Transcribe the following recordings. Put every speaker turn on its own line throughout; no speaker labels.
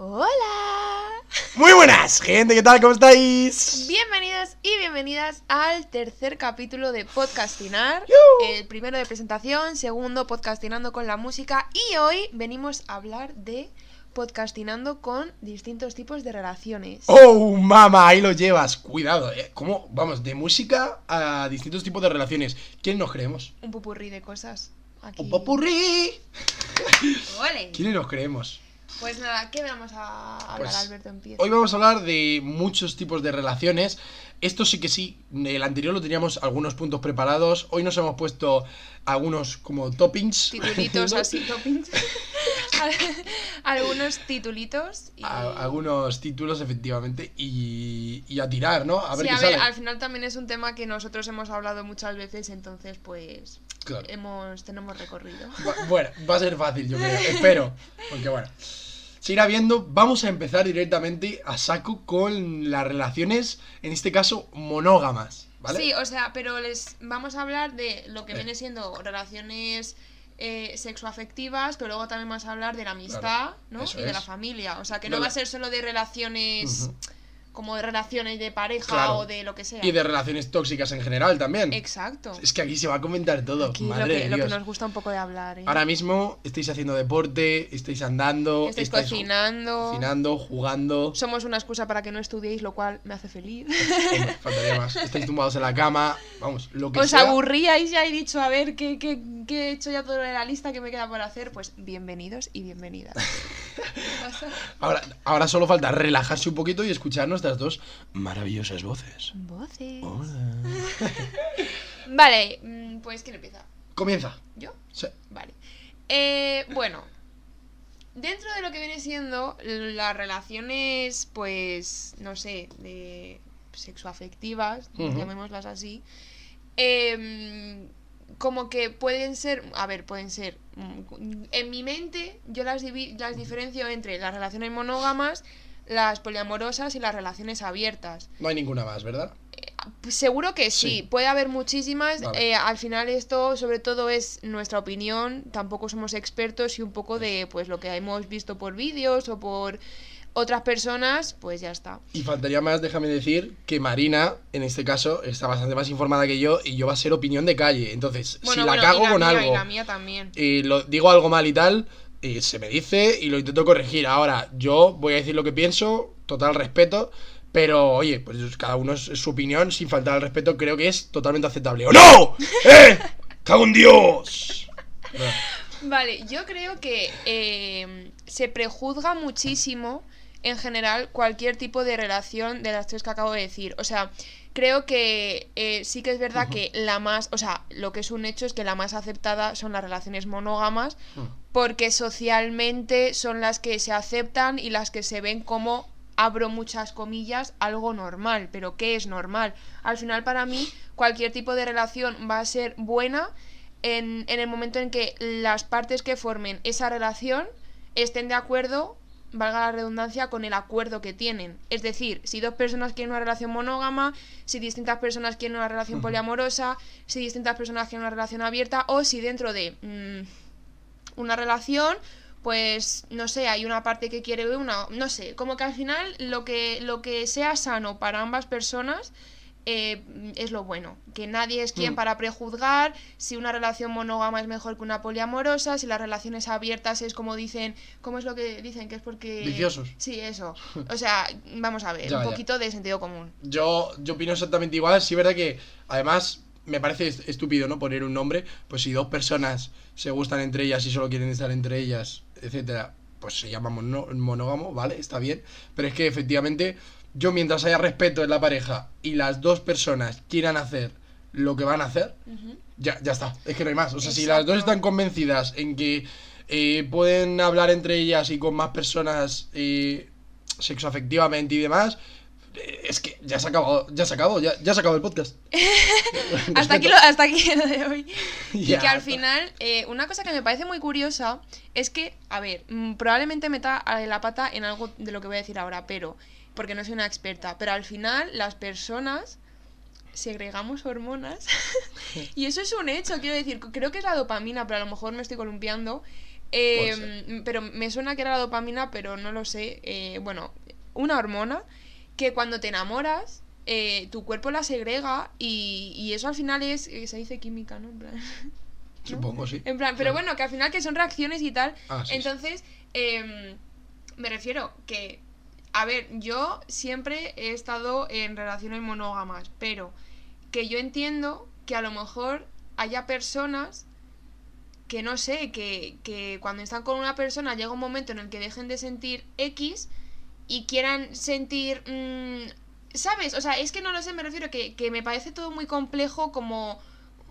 Hola.
Muy buenas, gente, ¿qué tal? ¿Cómo estáis?
Bienvenidos y bienvenidas al tercer capítulo de Podcastinar. El primero de presentación, segundo podcastinando con la música y hoy venimos a hablar de podcastinando con distintos tipos de relaciones.
Oh, mamá, ahí lo llevas. Cuidado, ¿eh? ¿Cómo? Vamos, de música a distintos tipos de relaciones. ¿Quién nos creemos?
Un pupurrí de cosas. Aquí.
¡Un popurrí!
Ole.
¿Quiénes nos creemos?
Pues nada, ¿qué vamos a hablar,
Pues,
Alberto? Empieza.
Hoy vamos a hablar de muchos tipos de relaciones. Esto sí que sí, el anterior lo teníamos algunos puntos preparados. Hoy nos hemos puesto algunos como toppings.
Titulitos así, toppings. Algunos titulitos. Y...
A- algunos títulos, efectivamente, y, y a tirar, ¿no? A ver
sí,
qué
a ver,
sale.
al final también es un tema que nosotros hemos hablado muchas veces, entonces pues
Claro.
hemos tenemos recorrido.
Va- Bueno, va a ser fácil, yo creo. Espero. Porque bueno. Se irá viendo. Vamos a empezar directamente a saco con las relaciones, en este caso, monógamas. ¿Vale?
Sí, o sea, pero les vamos a hablar de lo que
Eh.
viene siendo relaciones eh, sexoafectivas, pero luego también vamos a hablar de la amistad,
Claro,
¿no? Y de la familia. O sea, que no va a ser solo de relaciones. Como de relaciones de pareja
Claro.
o de lo que sea.
Y de relaciones tóxicas en general también.
Exacto.
Es que aquí se va a comentar todo.
Aquí lo
Madre
que,
de
lo que nos gusta un poco de hablar, ¿eh?
Ahora mismo estáis haciendo deporte, estáis andando,
Estáis
estáis
cocinando.
cocinando, jugando.
Somos una excusa para que no estudiéis, lo cual me hace feliz.
Faltaría más. Estáis tumbados en la cama. Vamos, lo que
Os
sea.
aburríais ya he dicho, a ver, ¿qué, qué, qué he hecho ya todo de la lista que me queda por hacer? Pues bienvenidos y bienvenidas.
Ahora, ahora solo falta relajarse un poquito y escuchar nuestras dos maravillosas voces.
Voces.
Hola.
Vale, mm, pues ¿quién empieza?
Comienza.
¿Yo?
Sí.
Vale. Eh, bueno, dentro de lo que viene siendo las relaciones, pues, no sé, de sexoafectivas,
Ujú.
llamémoslas así, em, como que pueden ser, a ver, pueden ser, en mi mente yo las, las diferencio entre las relaciones monógamas, las poliamorosas y las relaciones abiertas.
No hay ninguna más, ¿verdad?
Pues Seguro que sí,
Sí.
puede haber muchísimas.
Vale.
eh, al final esto sobre todo es nuestra opinión, tampoco somos expertos y un poco de pues lo que hemos visto por vídeos o por otras personas, pues ya está.
Y faltaría más, déjame decir, que Marina, en este caso, está bastante más informada que yo y yo va a ser opinión de calle. Entonces,
Bueno,
si la
bueno,
cago
y la
con
mía,
algo
Y la mía también.
y lo digo algo mal y tal, y se me dice y lo intento corregir. Ahora, yo voy a decir lo que pienso, total respeto, pero oye, pues cada uno es, es su opinión, sin faltar al respeto, creo que es totalmente aceptable. ¡O no! ¡Eh! ¡Cago en Dios!
Vale, yo creo que eh, se prejuzga muchísimo en general cualquier tipo de relación de las tres que acabo de decir. O sea, creo que eh, sí que es verdad que la más, o sea, lo que es un hecho es que la más aceptada son las relaciones monógamas porque socialmente son las que se aceptan y las que se ven como abro muchas comillas, algo normal. Pero ¿qué es normal? Al final para mí cualquier tipo de relación va a ser buena en, en el momento en que las partes que formen esa relación estén de acuerdo, valga la redundancia, con el acuerdo que tienen. Es decir, si dos personas quieren una relación monógama, si distintas personas quieren una relación poliamorosa, si distintas personas quieren una relación abierta o si dentro de mm, una relación pues no sé, hay una parte que quiere una, no sé, como que al final lo que lo que sea sano para ambas personas eh, es lo bueno, que nadie es quien
Mm.
para prejuzgar si una relación monógama es mejor que una poliamorosa, si las relaciones abiertas es como dicen, ¿cómo es lo que dicen? Que es porque...
Viciosos.
Sí, eso. O sea, vamos a ver,
Ya,
un
ya.
poquito de sentido común.
Yo, yo opino exactamente igual. Sí, verdad que además me parece est- estúpido, ¿no? Poner un nombre. Pues si dos personas se gustan entre ellas y solo quieren estar entre ellas, etcétera, pues se llama monógamo, ¿vale? Está bien. Pero es que efectivamente, yo mientras haya respeto en la pareja y las dos personas quieran hacer lo que van a hacer, ya, ya está. Es que no hay más. O sea, si las dos están convencidas en que eh, pueden hablar entre ellas y con más personas eh, sexoafectivamente y demás, eh, es que ya se acabó, ya se acabó, ya, ya se acabó el podcast.
hasta aquí lo, hasta aquí lo de hoy. Y
Ya.
que al final, eh, una cosa que me parece muy curiosa es que, a ver, mm, probablemente meta la pata en algo de lo que voy a decir ahora, pero, porque no soy una experta, pero al final las personas segregamos hormonas y eso es un hecho, quiero decir, creo que es la dopamina, pero a lo mejor me estoy columpiando. Eh, pero me suena que era la dopamina, pero no lo sé. Eh, bueno, una hormona que cuando te enamoras, eh, tu cuerpo la segrega y, eso al final es, se dice química, ¿no? En plan,
Supongo, sí.
En plan, pero bueno, que al final que son reacciones y tal. Ah, Entonces, em, me refiero que, a ver, yo siempre he estado en relaciones monógamas, pero que yo entiendo que a lo mejor haya personas que no sé, que, que cuando están con una persona llega un momento en el que dejen de sentir X y quieran sentir... Mm, ¿Sabes? O sea, es que no lo sé, me refiero que, que me parece todo muy complejo como...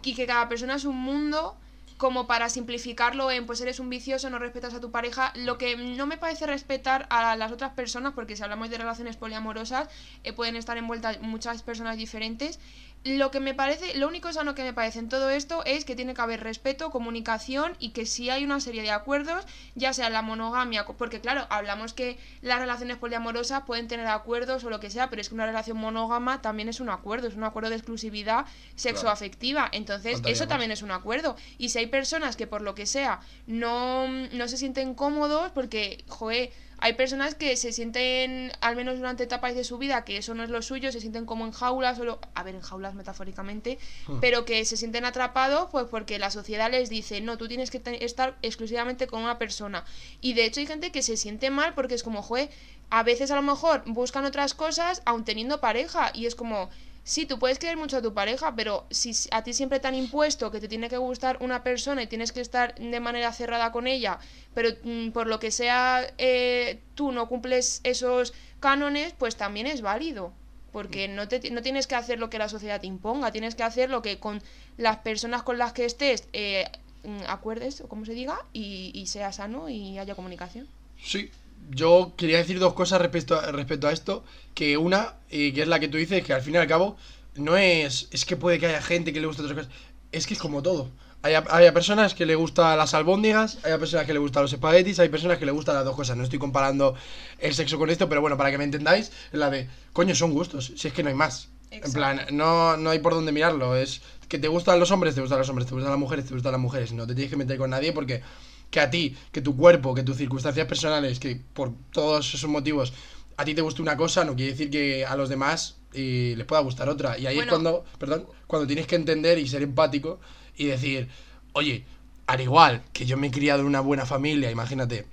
Y que cada persona es un mundo como para simplificarlo en pues eres un vicioso, no respetas a tu pareja. Lo que no me parece respetar a las otras personas, porque si hablamos de relaciones poliamorosas, eh, pueden estar envueltas muchas personas diferentes, lo que me parece, lo único sano que me parece en todo esto es que tiene que haber respeto, comunicación y que si hay una serie de acuerdos, ya sea la monogamia, porque claro, hablamos que las relaciones poliamorosas pueden tener acuerdos o lo que sea, pero es que una relación monógama también es un acuerdo, es un acuerdo de exclusividad sexoafectiva, entonces eso también es un acuerdo. Y si hay personas que por lo que sea no, no se sienten cómodos, porque, joder, hay personas que se sienten, al menos durante etapas de su vida, que eso no es lo suyo, se sienten como en jaulas, solo, a ver, en jaulas metafóricamente, hmm. pero que se sienten atrapados pues porque la sociedad les dice, no, tú tienes que estar exclusivamente con una persona. Y de hecho hay gente que se siente mal porque es como, joder, a veces a lo mejor buscan otras cosas aun teniendo pareja y es como, sí, tú puedes querer mucho a tu pareja, pero si a ti siempre te han impuesto que te tiene que gustar una persona y tienes que estar de manera cerrada con ella, pero mm, por lo que sea eh, tú no cumples esos cánones, pues también es válido. Porque no, te, no tienes que hacer lo que la sociedad te imponga, tienes que hacer lo que con las personas con las que estés eh, mm, acuerdes, o como se diga, y, y sea sano y haya comunicación.
Sí, yo quería decir dos cosas respecto a, respecto a esto. Que una, y que es la que tú dices, que al fin y al cabo, no es. Es que puede que haya gente que le guste otras cosas. Es que es como todo. Hay, hay personas que le gustan las albóndigas, hay personas que le gustan los espaguetis, hay personas que le gustan las dos cosas. No estoy comparando el sexo con esto, pero bueno, para que me entendáis, la de, coño, son gustos, si es que no hay más. En plan, no, no hay por dónde mirarlo. Es que te gustan los hombres, te gustan los hombres, te gustan las mujeres, te gustan las mujeres. No te tienes que meter con nadie porque que a ti, que tu cuerpo, que tus circunstancias personales, que por todos esos motivos a ti te guste una cosa, no quiere decir que a los demás eh, les pueda gustar otra. Y ahí es cuando, perdón, cuando tienes que entender y ser empático y decir, oye, al igual que yo me he criado en una buena familia, imagínate,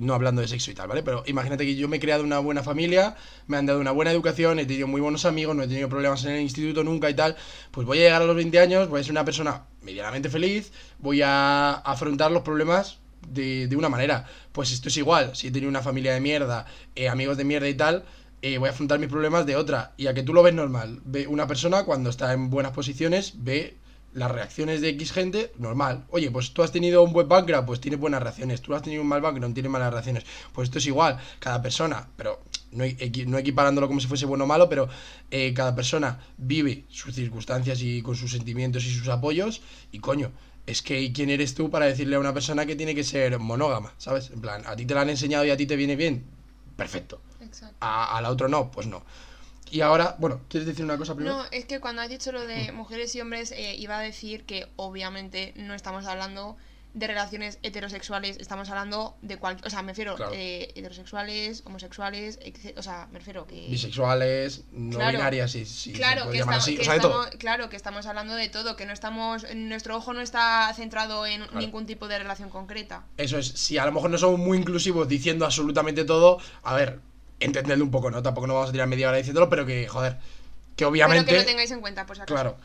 no hablando de sexo y tal, ¿vale? Pero imagínate que yo me he creado una buena familia, me han dado una buena educación, he tenido muy buenos amigos, no he tenido problemas en el instituto nunca y tal, pues voy a llegar a los 20 años, voy a ser una persona medianamente feliz, voy a afrontar los problemas de, de una manera. Pues esto es igual, si he tenido una familia de mierda, eh, amigos de mierda y tal, eh, voy a afrontar mis problemas de otra. Y a que tú lo ves normal, ve una persona cuando está en buenas posiciones, ve las reacciones de X gente, normal. Oye, pues tú has tenido un buen background, pues tiene buenas reacciones. Tú has tenido un mal background, tiene malas reacciones. Pues esto es igual, cada persona, pero no, no equiparándolo como si fuese bueno o malo, pero eh, cada persona vive sus circunstancias y con sus sentimientos y sus apoyos. Y coño, es que ¿quién eres tú para decirle a una persona que tiene que ser monógama? ¿Sabes? En plan, a ti te la han enseñado y a ti te viene bien. Perfecto. A, a la otra no, pues no. Y ahora, bueno, ¿quieres decir una cosa primero?
No, es que cuando has dicho lo de mujeres y hombres, eh, iba a decir que obviamente no estamos hablando de relaciones heterosexuales, estamos hablando de cualquier. O sea, me refiero eh, heterosexuales, homosexuales, o sea, me refiero que.
Bisexuales, no binarias, sí, sí.
Claro, que, estamos, claro, que estamos hablando de todo, que no estamos. Nuestro ojo no está centrado en ningún tipo de relación concreta.
Eso es, si a lo mejor no somos muy inclusivos diciendo absolutamente todo, a ver, entendedlo un poco, ¿no? Tampoco nos vamos a tirar media hora diciéndolo, pero que, joder, que obviamente...
Pero que lo tengáis en cuenta, por si acaso.
Claro.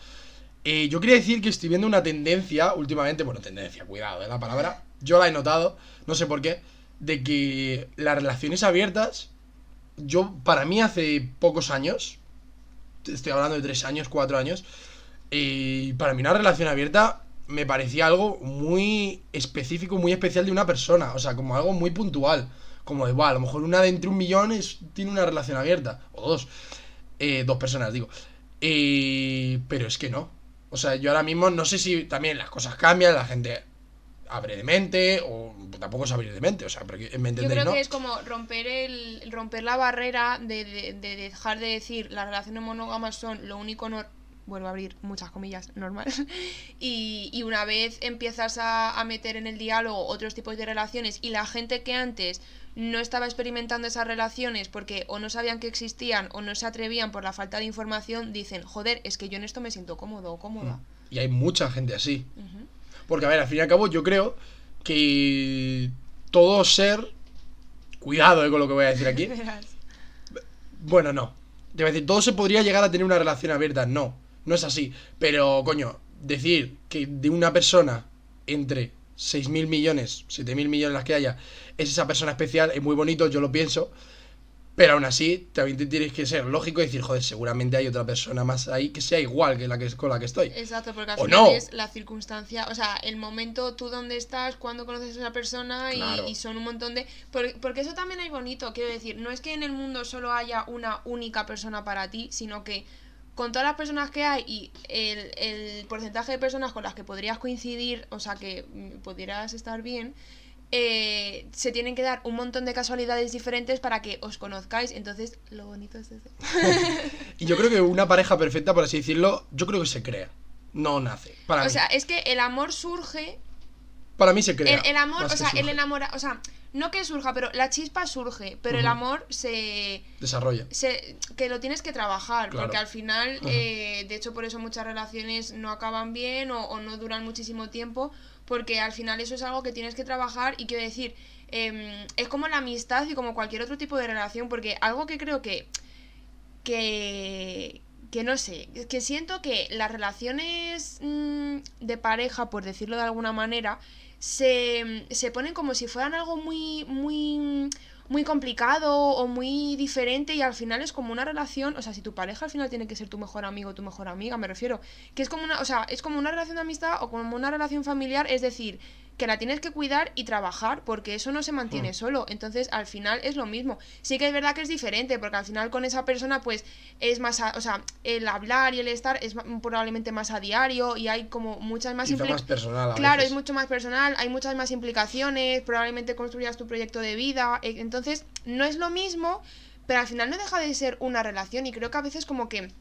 Eh, yo quería decir que estoy viendo una tendencia últimamente, bueno, tendencia, cuidado, ¿eh? La palabra, yo la he notado, no sé por qué, de que las relaciones abiertas, yo, para mí hace pocos años, estoy hablando de tres años, cuatro años, y para mí una relación abierta me parecía algo muy específico, muy especial de una persona, o sea, como algo muy puntual como igual, a lo mejor una de entre un millón tiene una relación abierta, o dos, eh, dos personas, digo. Eh, pero es que no. O sea, yo ahora mismo no sé si también las cosas cambian, la gente abre de mente, o tampoco es abrir de mente, o sea, pero me entendéis,
Yo creo que es como romper el romper la barrera de, de, de, dejar de decir las relaciones monógamas son lo único vuelvo a abrir muchas comillas, normal. y, y una vez empiezas a, a meter en el diálogo otros tipos de relaciones y la gente que antes no estaba experimentando esas relaciones porque o no sabían que existían o no se atrevían por la falta de información, dicen, joder, es que yo en esto me siento cómodo o cómoda.
Y hay mucha gente así. Porque, a ver, al fin y al cabo, yo creo que todo ser. Cuidado eh, con lo que voy a decir aquí. Bueno, no. Te voy a decir, todo se podría llegar a tener una relación abierta. No, no es así. Pero, coño, decir que de una persona entre 6.000 millones, 7.000 millones las que haya, es esa persona especial, es muy bonito, yo lo pienso. Pero aún así, también te tienes que ser lógico y decir, joder, seguramente hay otra persona más ahí que sea igual que la que con la que estoy.
Exacto, porque al
¿O
final
no?
es la circunstancia, o sea, el momento, tú dónde estás, cuándo conoces a esa persona y,
Claro.
y son un montón de... por- porque eso también es bonito, quiero decir, no es que en el mundo solo haya una única persona para ti, sino que con todas las personas que hay y el, el porcentaje de personas con las que podrías coincidir, o sea, que mm, pudieras estar bien, eh, se tienen que dar un montón de casualidades diferentes para que os conozcáis, entonces lo bonito es eso.
Y yo creo que una pareja perfecta, por así decirlo, yo creo que se crea. No nace. Para
O
mí.
sea, es que el amor surge
para mí se crea.
El, el amor, o sea, el enamora, o sea, no que surja, pero la chispa surge, pero el amor se,
Desarrolla.
se que lo tienes que trabajar,
Claro.
porque al final, eh, de hecho por eso muchas relaciones no acaban bien o, o no duran muchísimo tiempo, porque al final eso es algo que tienes que trabajar y quiero decir, em, es como la amistad y como cualquier otro tipo de relación, porque algo que creo que que que no sé, que siento que las relaciones mm, de pareja, por decirlo de alguna manera, se, se ponen como si fueran algo muy, muy, muy complicado o muy diferente y al final es como una relación, o sea, si tu pareja al final tiene que ser tu mejor amigo o tu mejor amiga, me refiero, que es como una, o sea, es como una relación de amistad o como una relación familiar, es decir, que la tienes que cuidar y trabajar porque eso no se mantiene
Mm.
solo, entonces al final es lo mismo. Sí que es verdad que es diferente porque al final con esa persona pues es más, a- o sea, el hablar y el estar es probablemente más a diario y hay como muchas más
Quizá
impli-
más personal. a
Claro,
veces.
es mucho más personal, hay muchas más implicaciones, probablemente construyas tu proyecto de vida, e- entonces no es lo mismo, pero al final no deja de ser una relación y creo que a veces como que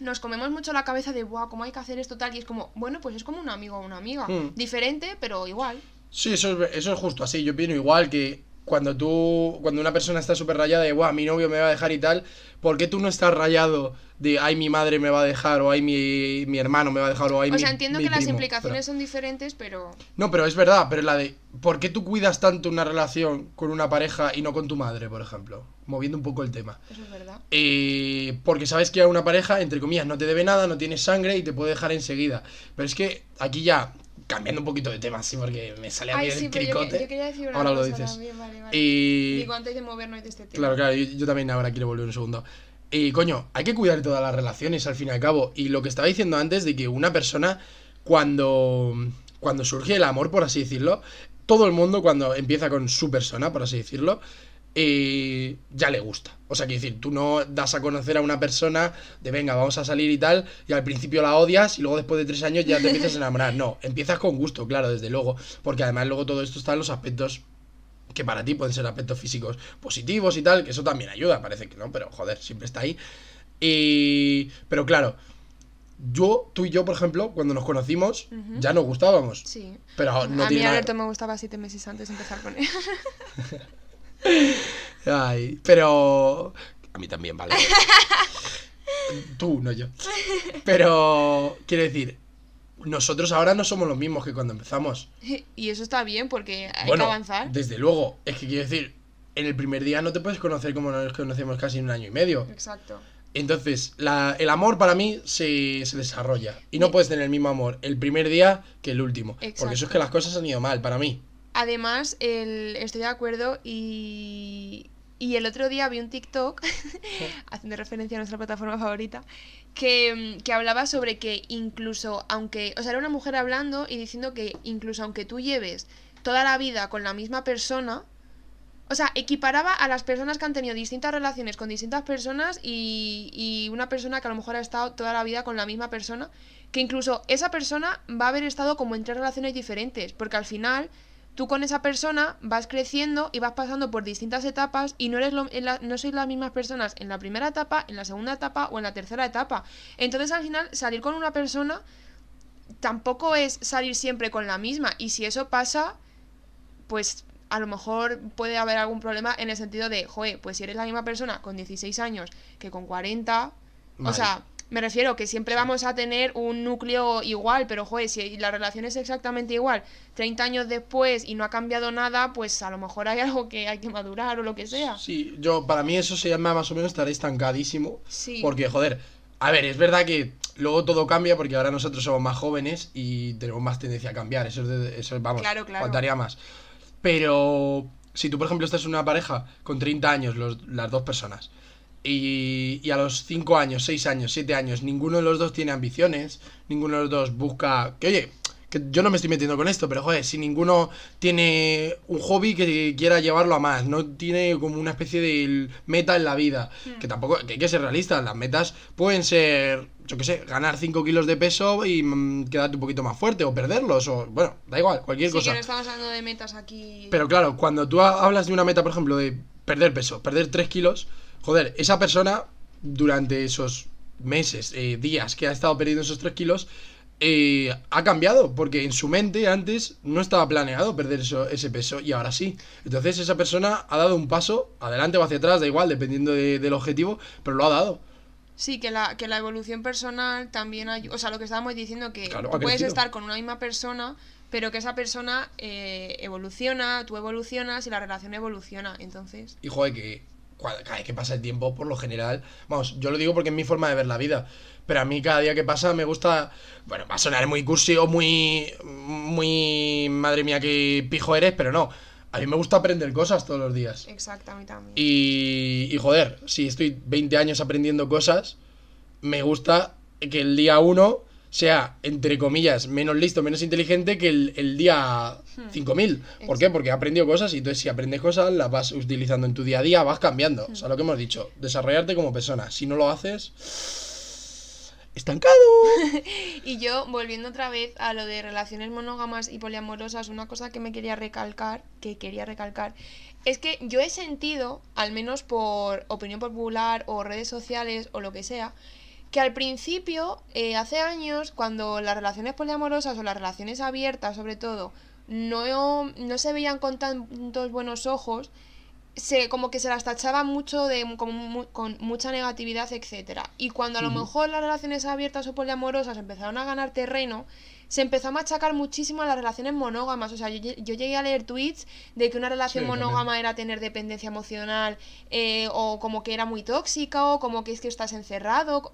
nos comemos mucho la cabeza de, wow, ¿cómo hay que hacer esto tal? Y es como, bueno, pues es como un amigo o una amiga,
Mm.
diferente, pero igual.
Sí, eso es, eso es justo así. Yo opino igual que cuando tú, cuando una persona está súper rayada de, Buah, mi novio me va a dejar y tal, ¿por qué tú no estás rayado de, ay, mi madre me va a dejar, o ay, mi, mi hermano me va a dejar, o ay,
O
mi
sea, entiendo
mi
que las
primo"?
implicaciones son diferentes, pero...
No, pero es verdad, pero la de, ¿por qué tú cuidas tanto una relación con una pareja y no con tu madre, por ejemplo? Moviendo un poco el tema.
Eso es verdad.
Eh, porque sabes que a una pareja, entre comillas, no te debe nada, no tienes sangre y te puede dejar enseguida. Pero es que aquí ya, cambiando un poquito de tema, sí, porque me sale a mí
Ay,
el
sí, pero
cricote.
yo quería decir una
Ahora lo dices.
también, vale, vale.
Y...
Digo, antes de movernos de este tema.
Claro, claro, yo, yo también ahora quiero volver un segundo. Y coño, hay que cuidar todas las relaciones al fin y al cabo. Y lo que estaba diciendo antes de que una persona, cuando, cuando surge el amor, por así decirlo, todo el mundo cuando empieza con su persona, por así decirlo, eh, ya le gusta. O sea, quiero decir, tú no das a conocer a una persona de venga, vamos a salir y tal, y al principio la odias y luego después de tres años ya te empiezas a enamorar. No, empiezas con gusto, claro, desde luego. Porque además luego todo esto está en los aspectos que para ti pueden ser aspectos físicos positivos y tal, que eso también ayuda, parece que no, pero joder, siempre está ahí. Y... Pero claro, yo, tú y yo, por ejemplo, cuando nos conocimos, ya nos gustábamos.
Sí.
Pero no
a mí
nada-
Alberto me gustaba siete meses antes de empezar con él.
Ay, pero... A mí también, vale. tú, no yo. Pero, quiero decir, nosotros ahora no somos los mismos que cuando empezamos.
y eso está bien porque hay
bueno,
que avanzar.
desde luego, es que quiero decir, en el primer día no te puedes conocer como nos conocemos casi en un año y medio.
Exacto.
Entonces, la- el amor para mí se, se desarrolla. Y no puedes tener el mismo amor el primer día que el último. Porque eso es
Exacto.
que las cosas han ido mal para mí.
Además, el, estoy de acuerdo y, y el otro día vi un TikTok, haciendo referencia a nuestra plataforma favorita, que, que hablaba sobre que incluso aunque, o sea, era una mujer hablando y diciendo que incluso aunque tú lleves toda la vida con la misma persona, o sea, equiparaba a las personas que han tenido distintas relaciones con distintas personas y, y una persona que a lo mejor ha estado toda la vida con la misma persona, que incluso esa persona va a haber estado como en tres relaciones diferentes, porque al final tú con esa persona vas creciendo y vas pasando por distintas etapas y no eres lo, no sois las mismas personas en la primera etapa, en la segunda etapa o en la tercera etapa. Entonces al final salir con una persona tampoco es salir siempre con la misma y si eso pasa, pues a lo mejor puede haber algún problema en el sentido de, joder, pues si eres la misma persona con 16 años que con 40, o sea, me refiero que siempre vamos a tener un núcleo igual, pero joder, si la relación es exactamente igual, 30 años después y no ha cambiado nada, pues a lo mejor hay algo que hay que madurar o lo que sea.
Sí, yo, para mí eso se llama más o menos estar estancadísimo. Sí. Porque, joder, a ver, es verdad que luego todo cambia porque ahora nosotros somos más jóvenes y tenemos más tendencia a cambiar. Eso, es eso vamos, claro, claro. faltaría más. Pero si tú, por ejemplo, estás en una pareja con 30 años, las dos personas, y, a los 5 años, 6 años, 7 años, ninguno de los dos tiene ambiciones, ninguno de los dos busca... Que oye, que yo no me estoy metiendo con esto, pero joder, si ninguno tiene un hobby que quiera llevarlo a más, no tiene como una especie de meta en la vida, hmm. que tampoco, que hay que ser realista, las metas pueden ser, yo qué sé, ganar 5 kilos de peso y mm, quedarte un poquito más fuerte, o perderlos, o bueno, da igual, cualquier cosa.
Que no estamos hablando de metas aquí.
Pero claro, cuando tú hablas de una meta, por ejemplo, de perder peso, perder 3 kilos, joder, esa persona durante esos meses, eh, días que ha estado perdiendo esos 3 kilos, eh, ha cambiado, porque en su mente antes no estaba planeado perder eso, ese peso y ahora sí. Entonces esa persona ha dado un paso, adelante o hacia atrás, da igual, dependiendo del objetivo, pero lo ha dado.
Sí, que la, que la evolución personal también hay, o sea, lo que estábamos diciendo, que tú puedes estar con una misma persona, pero que esa persona eh, evoluciona, tú evolucionas y la relación evoluciona, entonces...
Y joder, que cada vez que pasa el tiempo, por lo general, vamos, yo lo digo porque es mi forma de ver la vida, pero a mí cada día que pasa me gusta, bueno, va a sonar muy cursi o muy, muy, madre mía, qué pijo eres, pero no. A mí me gusta aprender cosas todos los días.
Exacto, a mí también.
Y, y joder, si estoy 20 años aprendiendo cosas, me gusta que el día 1 sea, entre comillas, menos listo, menos inteligente que el, día 5000. Hmm. ¿Por qué? Porque he aprendido cosas y entonces si aprendes cosas las vas utilizando en tu día a día, vas cambiando. O sea, hmm. lo que hemos dicho, desarrollarte como persona. Si no lo haces... Estancado.
y yo, volviendo otra vez a lo de relaciones monógamas y poliamorosas, una cosa que me quería recalcar, que quería recalcar, es que yo he sentido, al menos por opinión popular o redes sociales o lo que sea, que al principio, eh, hace años, cuando las relaciones poliamorosas o las relaciones abiertas sobre todo, no, no se veían con tantos buenos ojos, se, como que se las tachaba mucho de con mucha negatividad, etcétera. Y cuando a lo mejor las relaciones abiertas o poliamorosas empezaron a ganar terreno, se empezó a machacar muchísimo a las relaciones monógamas. O sea, yo, llegué a leer tweets de que una relación monógama era tener dependencia emocional, eh, o como que era muy tóxica, o como que es que estás encerrado.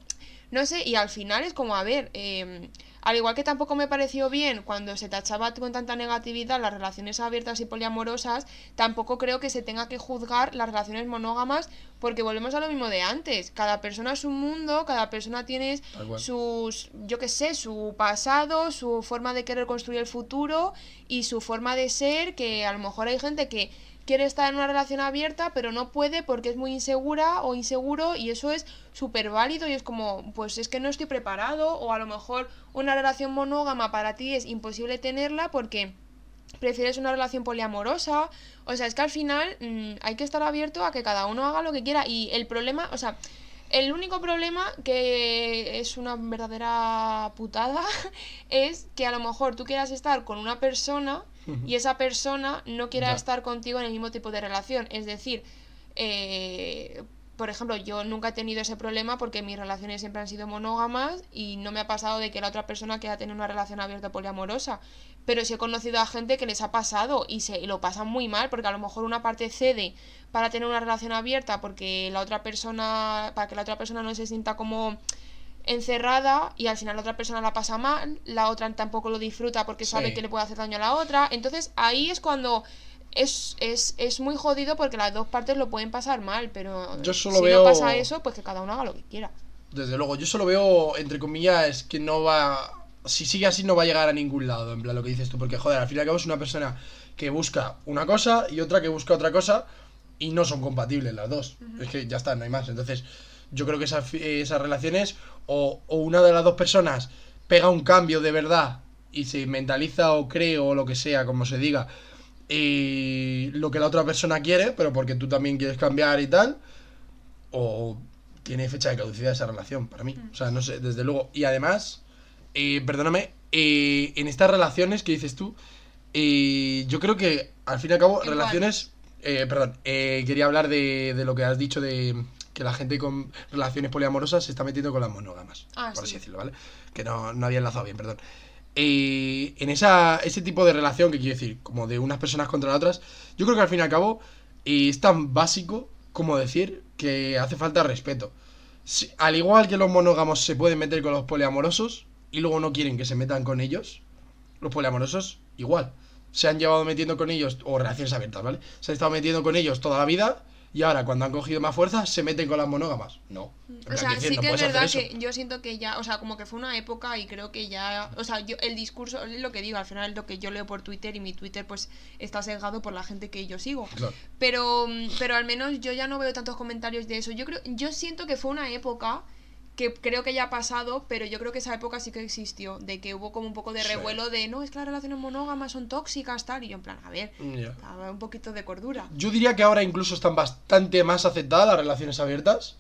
No sé, y al final es como, a ver, em, al igual que tampoco me pareció bien cuando se tachaba con tanta negatividad las relaciones abiertas y poliamorosas, tampoco creo que se tenga que juzgar las relaciones monógamas porque volvemos a lo mismo de antes. Cada persona es un mundo, cada persona tiene sus, yo qué sé, su pasado, su forma de querer construir el futuro y su forma de ser, que a lo mejor hay gente que quiere estar en una relación abierta, pero no puede porque es muy insegura o inseguro y eso es súper válido y es como, pues es que no estoy preparado o a lo mejor una relación monógama para ti es imposible tenerla porque prefieres una relación poliamorosa. O sea, es que al final mm, hay que estar abierto a que cada uno haga lo que quiera y el problema, o sea, el único problema, que es una verdadera putada, es que a lo mejor tú quieras estar con una persona y esa persona no quiera estar contigo en el mismo tipo de relación. Es decir, eh, por ejemplo, yo nunca he tenido ese problema porque mis relaciones siempre han sido monógamas y no me ha pasado de que la otra persona quiera tener una relación abierta poliamorosa. Pero sí he conocido a gente que les ha pasado y se y lo pasan muy mal porque a lo mejor una parte cede para tener una relación abierta porque la otra persona, para que la otra persona no se sienta como encerrada y al final la otra persona la pasa mal, la otra tampoco lo disfruta porque sabe que le puede hacer daño a la otra. Entonces ahí es cuando es, es, es muy jodido porque las dos partes lo pueden pasar mal, pero
yo solo
si
veo...
no pasa eso, pues que cada uno haga lo que quiera.
Desde luego, yo solo veo, entre comillas, que no va... Si sigue así no va a llegar a ningún lado, en plan lo que dices tú, porque joder, al fin y al cabo es una persona que busca una cosa y otra que busca otra cosa y no son compatibles las dos. Es que ya está, no hay más. Entonces, yo creo que esas, esas relaciones o, o, una de las dos personas pega un cambio de verdad y se mentaliza o cree o lo que sea, como se diga, y lo que la otra persona quiere, pero porque tú también quieres cambiar y tal, o tiene fecha de caducidad esa relación para mí. O sea, no sé, desde luego. Y además, eh, perdóname, eh, en estas relaciones que dices tú, eh, yo creo que al fin y al cabo,
¿En
relaciones... eh, perdón, eh, quería hablar de, de lo que has dicho de que la gente con relaciones poliamorosas se está metiendo con las monógamas,
Ah,
por así
sí.
decirlo, ¿vale? Que no, no había enlazado bien, perdón. Eh, en esa, ese tipo de relación, que quiero decir, como de unas personas contra las otras, yo creo que al fin y al cabo eh, es tan básico como decir que hace falta respeto. Si- al igual que los monógamos se pueden meter con los poliamorosos y luego no quieren que se metan con ellos, los poliamorosos igual. Se han llevado metiendo con ellos, o relaciones abiertas, ¿vale? Se han estado metiendo con ellos toda la vida y ahora cuando han cogido más fuerza se meten con las monógamas. No.
O sea,
decir,
sí
no
que es
hacer
verdad que yo siento que ya, o sea, como que fue una época y creo que ya, o sea, yo el discurso, es lo que digo, al final es lo que yo leo por Twitter y mi Twitter pues está sesgado por la gente que yo sigo.
Claro.
Pero, mm, pero al menos yo ya no veo tantos comentarios de eso. Yo creo, yo siento que fue una época que creo que ya ha pasado, pero yo creo que esa época sí que existió, de que hubo como un poco de
Sí.
revuelo de, no, es que las relaciones monógamas son tóxicas, tal, y yo en plan, a ver, un poquito de cordura.
Yo diría que ahora incluso están bastante más aceptadas las relaciones abiertas.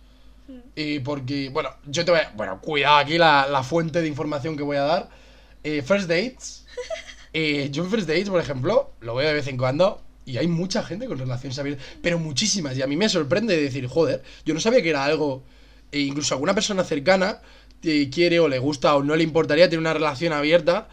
Mm.
Y porque, bueno, yo te voy a. Bueno, cuidado aquí la, la fuente de información que voy a dar. Eh, first Dates. Eh, yo en First Dates, por ejemplo, lo veo de vez en cuando. Y hay mucha gente con relaciones abiertas. Pero muchísimas. Y a mí me sorprende decir, joder, yo no sabía que era algo. E incluso alguna persona cercana eh, quiere o le gusta o no le importaría tener una relación abierta.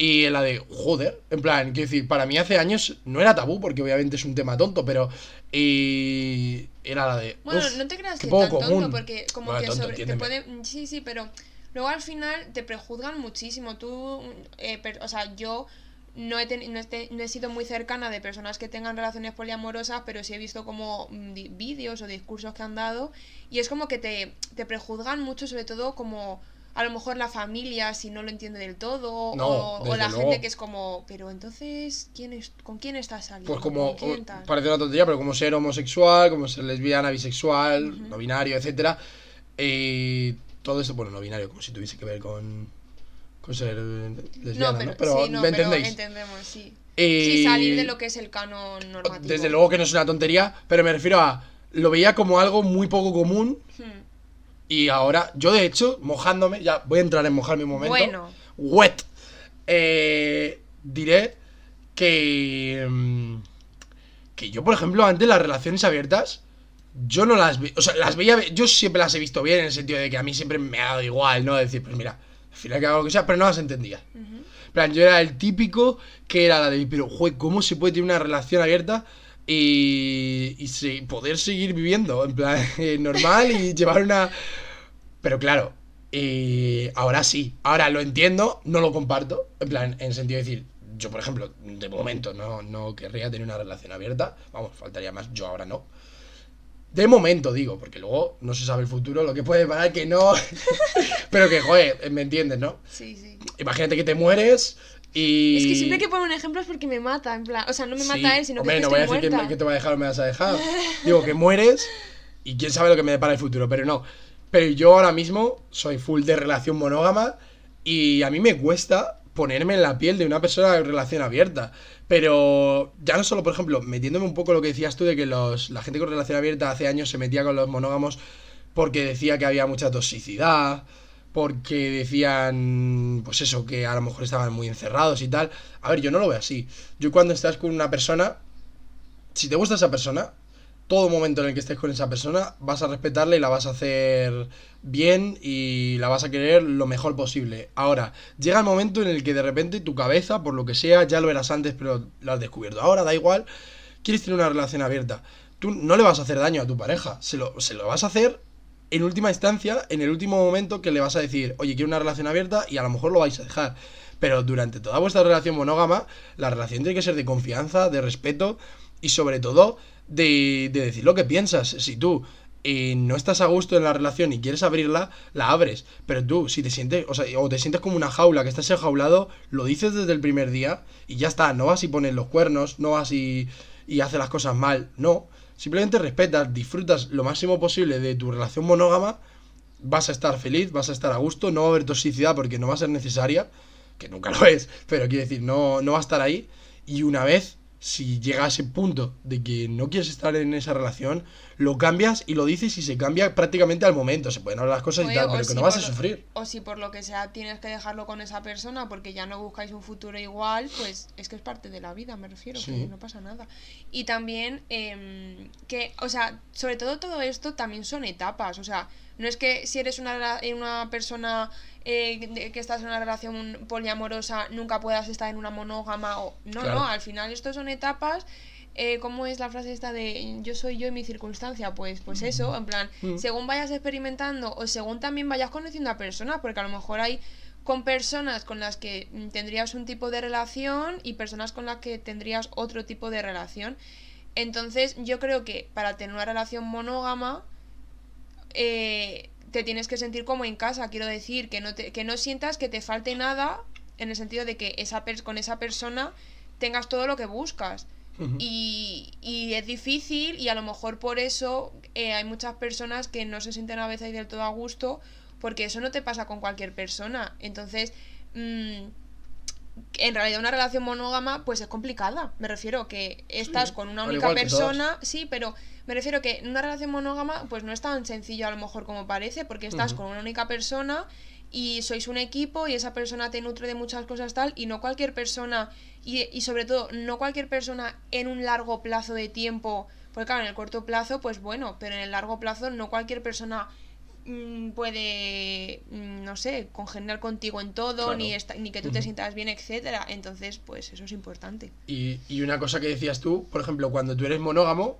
Y la de, joder, en plan, quiero decir, para mí hace años no era tabú, porque obviamente es un tema tonto, pero. Y. Era la de.
Bueno, no te creas que
poco
tan tonto,
común.
porque como
Bueno,
que
tonto,
sobre, te puede... Sí, sí, pero luego al final te prejuzgan muchísimo. Tú, eh, per- o sea, yo no he, teni- no, he te- no he sido muy cercana de personas que tengan relaciones poliamorosas, pero sí he visto como mm, vídeos o discursos que han dado y es como que te, te prejuzgan mucho, sobre todo como... A lo mejor la familia, si no lo entiende del todo,
No,
o, la
luego.
gente que es como, pero entonces, ¿quién es, ¿con quién estás saliendo?
Pues como,
¿Con quién tal?".
parece una tontería, pero como ser homosexual, como ser lesbiana, bisexual, no binario, etcétera, eh, todo eso, bueno, no binario, como si tuviese que ver con, con ser lesbiana, ¿no? Pero,
sí, no,
¿me
pero
entendéis?
entendemos, sí.
Eh,
Sí, salir de lo que es el canon normativo.
Desde luego que no es una tontería, pero me refiero a, lo veía como algo muy poco común
Hmm.
y ahora, yo de hecho, mojándome, ya voy a entrar en mojarme un momento.
Bueno.
Wet. Eh, diré que. mm, Que yo, por ejemplo, antes las relaciones abiertas. Yo no las vi. O sea, las veía. Yo siempre las he visto bien en el sentido de que a mí siempre me ha dado igual, ¿no? Decir, pues mira, final que hago lo que sea, pero no las entendía. En plan, yo era el típico que era la de, pero, joder, ¿cómo se puede tener una relación abierta y, y se- poder seguir viviendo? En plan, eh, normal y llevar una... Pero claro, eh, ahora sí, ahora lo entiendo, no lo comparto, en plan, en sentido de decir, yo por ejemplo, de momento no, no querría tener una relación abierta, vamos, faltaría más, yo ahora no. De momento digo, porque luego no se sabe el futuro, lo que puede parar que no, pero que, joder, me entiendes, ¿no?
Sí, sí.
Imagínate que te mueres y.
Es que siempre que pongo un ejemplo es porque me mata, en plan. O sea, no me
Sí,
mata él, sino
hombre,
que,
no
es
voy a
estoy
decir que, que te va a dejar o me vas a dejar. Digo que mueres y quién sabe lo que me depara el futuro, pero no. Pero yo ahora mismo soy full de relación monógama y a mí me cuesta ponerme en la piel de una persona en relación abierta. Pero ya no solo, por ejemplo, metiéndome un poco lo que decías tú de que los, la gente con relación abierta hace años se metía con los monógamos porque decía que había mucha toxicidad, porque decían, pues eso, que a lo mejor estaban muy encerrados y tal. A ver, yo no lo veo así. Yo cuando estás con una persona, si te gusta esa persona, todo momento en el que estés con esa persona, vas a respetarla y la vas a hacer bien y la vas a querer lo mejor posible. Ahora, llega el momento en el que de repente tu cabeza, por lo que sea, ya lo eras antes, pero lo has descubierto. Ahora da igual, quieres tener una relación abierta. Tú no le vas a hacer daño a tu pareja, se lo, se lo vas a hacer en última instancia, en el último momento que le vas a decir, oye, quiero una relación abierta y a lo mejor lo vais a dejar. Pero durante toda vuestra relación monógama, la relación tiene que ser de confianza, de respeto y sobre todo de, de decir lo que piensas. Si tú eh, no estás a gusto en la relación y quieres abrirla, la abres. Pero tú, si te sientes, o sea, o te sientes como una jaula, que estás enjaulado, lo dices desde el primer día y ya está. No vas y pones los cuernos, no vas y, y haces las cosas mal. No. Simplemente respetas, disfrutas lo máximo posible de tu relación monógama. Vas a estar feliz, vas a estar a gusto, no va a haber toxicidad porque no va a ser necesaria, que nunca lo es, pero quiero decir, no, no va a estar ahí. Y una vez si llega a ese punto de que no quieres estar en esa relación, lo cambias y lo dices y se cambia prácticamente al momento. Se pueden hablar las cosas y tal, pero que no vas a
lo-
sufrir.
O si por lo que sea tienes que dejarlo con esa persona porque ya no buscáis un futuro igual, pues es que es parte de la vida, me refiero,
Sí.
que no pasa nada. Y también em, que, o sea, sobre todo todo esto también son etapas, o sea, no es que si eres una, una persona eh, que estás en una relación poliamorosa nunca puedas estar en una monógama o... No,
Claro.
no, al final esto son etapas. Eh, ¿Cómo es la frase esta de yo soy yo en mi circunstancia? Pues, pues eso, en plan,
Mm.
según vayas experimentando o según también vayas conociendo a personas, porque a lo mejor hay con personas con las que mm, tendrías un tipo de relación y personas con las que tendrías otro tipo de relación. Entonces, yo creo que para tener una relación monógama, eh, te tienes que sentir como en casa, quiero decir, que no, te, que no sientas que te falte nada, en el sentido de que esa con esa persona tengas todo lo que buscas. Y, y es difícil y a lo mejor por eso eh, hay muchas personas que no se sienten a veces del todo a gusto porque eso no te pasa con cualquier persona. Entonces, mm, en realidad una relación monógama pues es complicada. Me refiero que estás
Sí,
con una única persona, sí, pero me refiero que en una relación monógama pues no es tan sencillo a lo mejor como parece porque estás con una única persona y sois un equipo y esa persona te nutre de muchas cosas tal y no cualquier persona y, y sobre todo no cualquier persona en un largo plazo de tiempo porque claro en el corto plazo pues bueno pero en el largo plazo no cualquier persona mm, puede mm, no sé congeniar contigo en todo
Claro.
ni esta- ni que tú te
Ujú.
sientas bien etcétera entonces pues eso es importante
Y, y una cosa que decías tú, por ejemplo, cuando tú eres monógamo,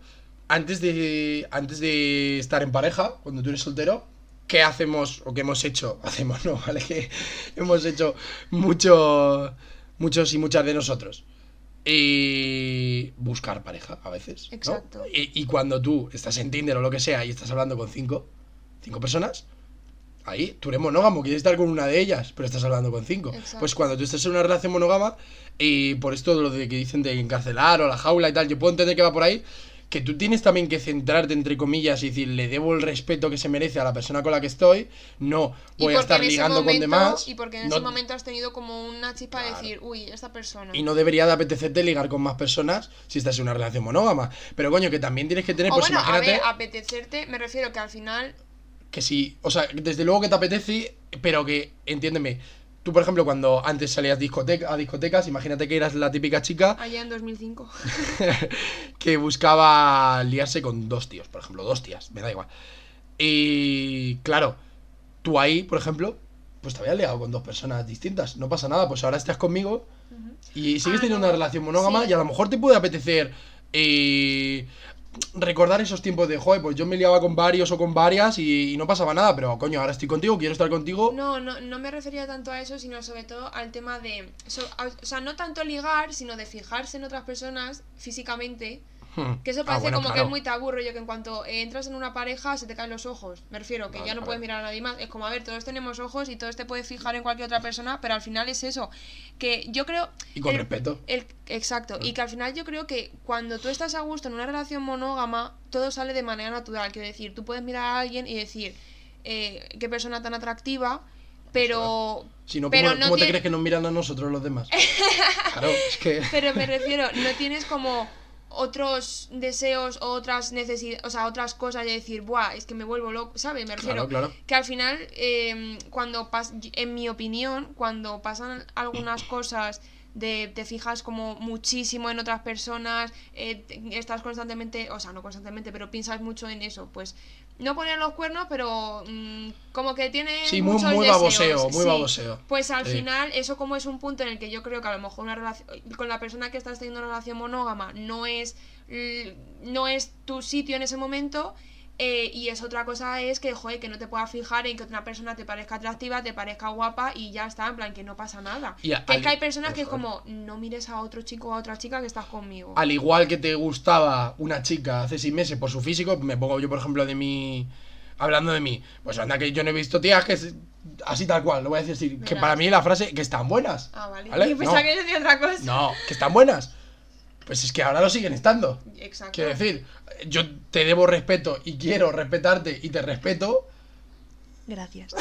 antes de, antes de estar en pareja, cuando tú eres soltero, ¿qué hacemos o qué hemos hecho? Hacemos, ¿no? ¿Vale? Que hemos hecho mucho, muchos y muchas de nosotros. Y buscar pareja a veces. ¿no?
Exacto.
Y, y cuando tú estás en Tinder o lo que sea y estás hablando con cinco, cinco personas, ahí tú eres monógamo, quieres estar con una de ellas, pero estás hablando con cinco.
Exacto.
Pues cuando tú estás en una relación monógama, y por esto lo de que dicen de encarcelar o la jaula y tal, yo puedo entender que va por ahí, que tú tienes también que centrarte, entre comillas, y decir, le debo el respeto que se merece a la persona con la que estoy, no voy a estar ligando con demás.
y porque en
no-
ese momento has tenido como una chispa de decir uy esta persona
y no debería de apetecerte ligar con más personas si estás en una relación monógama. Pero coño, que también tienes que tener,
o
pues
bueno a
imagínate
ver apetecerte me refiero que al final
que sí, o sea, desde luego que te apetece, pero que, entiéndeme, tú por ejemplo cuando antes salías discoteca, a discotecas, imagínate que eras la típica chica
allá en 2005
que buscaba liarse con dos tíos, por ejemplo, dos tías, me da igual. Y claro, tú ahí, por ejemplo, pues te habías liado con dos personas distintas, no pasa nada, pues ahora estás conmigo y sigues
Ah,
teniendo
no.
una relación monógama
Sí.
y a lo mejor te puede apetecer eh, recordar esos tiempos de, joder, pues yo me liaba con varios o con varias y, y no pasaba nada, pero coño, ahora estoy contigo, quiero estar contigo.
No, no, no me refería tanto a eso, sino sobre todo al tema de. so- o sea, no tanto ligar, sino de fijarse en otras personas físicamente.
Hmm.
Que eso
Ah,
parece
bueno,
como que es muy tabú, rollo que en cuanto entras en una pareja se te caen los ojos. Me refiero, que
Vale,
ya no puedes mirar a nadie más. Es como, a ver, todos tenemos ojos y todos te puedes fijar en cualquier otra persona, pero al final es eso. Que yo creo.
Y con
el-
respeto.
el- exacto. Y que al final yo creo que cuando tú estás a gusto en una relación monógama, todo sale de manera natural. Quiero decir, tú puedes mirar a alguien y decir, eh, qué persona tan atractiva, pero.
Si no,
pero
¿cómo,
no
cómo te crees que nos miran a nosotros los demás? claro, es que...
Pero me refiero, no tienes como otros deseos o otras necesidades, o sea, otras cosas de decir, buah, es que me vuelvo loco, ¿sabes? Me refiero
Claro, claro.
que al final, eh, cuando pas en mi opinión, cuando pasan algunas cosas de te fijas como muchísimo en otras personas, eh, estás constantemente, o sea, no constantemente, pero piensas mucho en eso, pues no poner los cuernos, pero mm, como que tiene
Sí, muy,
muchos
muy
deseos,
baboseo, muy
sí.
baboseo.
Pues al
Sí.
final, eso como es un punto en el que yo creo que a lo mejor una relación con la persona que estás teniendo una relación monógama no es no es tu sitio en ese momento. Eh, y es otra cosa es que, joder, que no te puedas fijar en que otra persona te parezca atractiva, te parezca guapa y ya está, en plan, que no pasa nada.
Y a-
que es que hay personas que es como, no mires a otro chico o a otra chica que estás conmigo.
Al igual que te gustaba una chica hace seis meses por su físico, me pongo yo, por ejemplo, de mi... Hablando de mí, pues anda que yo no he visto tías que así tal cual, lo voy a decir así, que para mí la frase, que están buenas.
Ah, vale.
¿Vale?
Y pensaba
No.
que decía otra cosa.
No, que están buenas. Pues es que ahora lo siguen estando.
Exacto.
Quiero decir, yo te debo respeto y quiero respetarte y te respeto.
Gracias.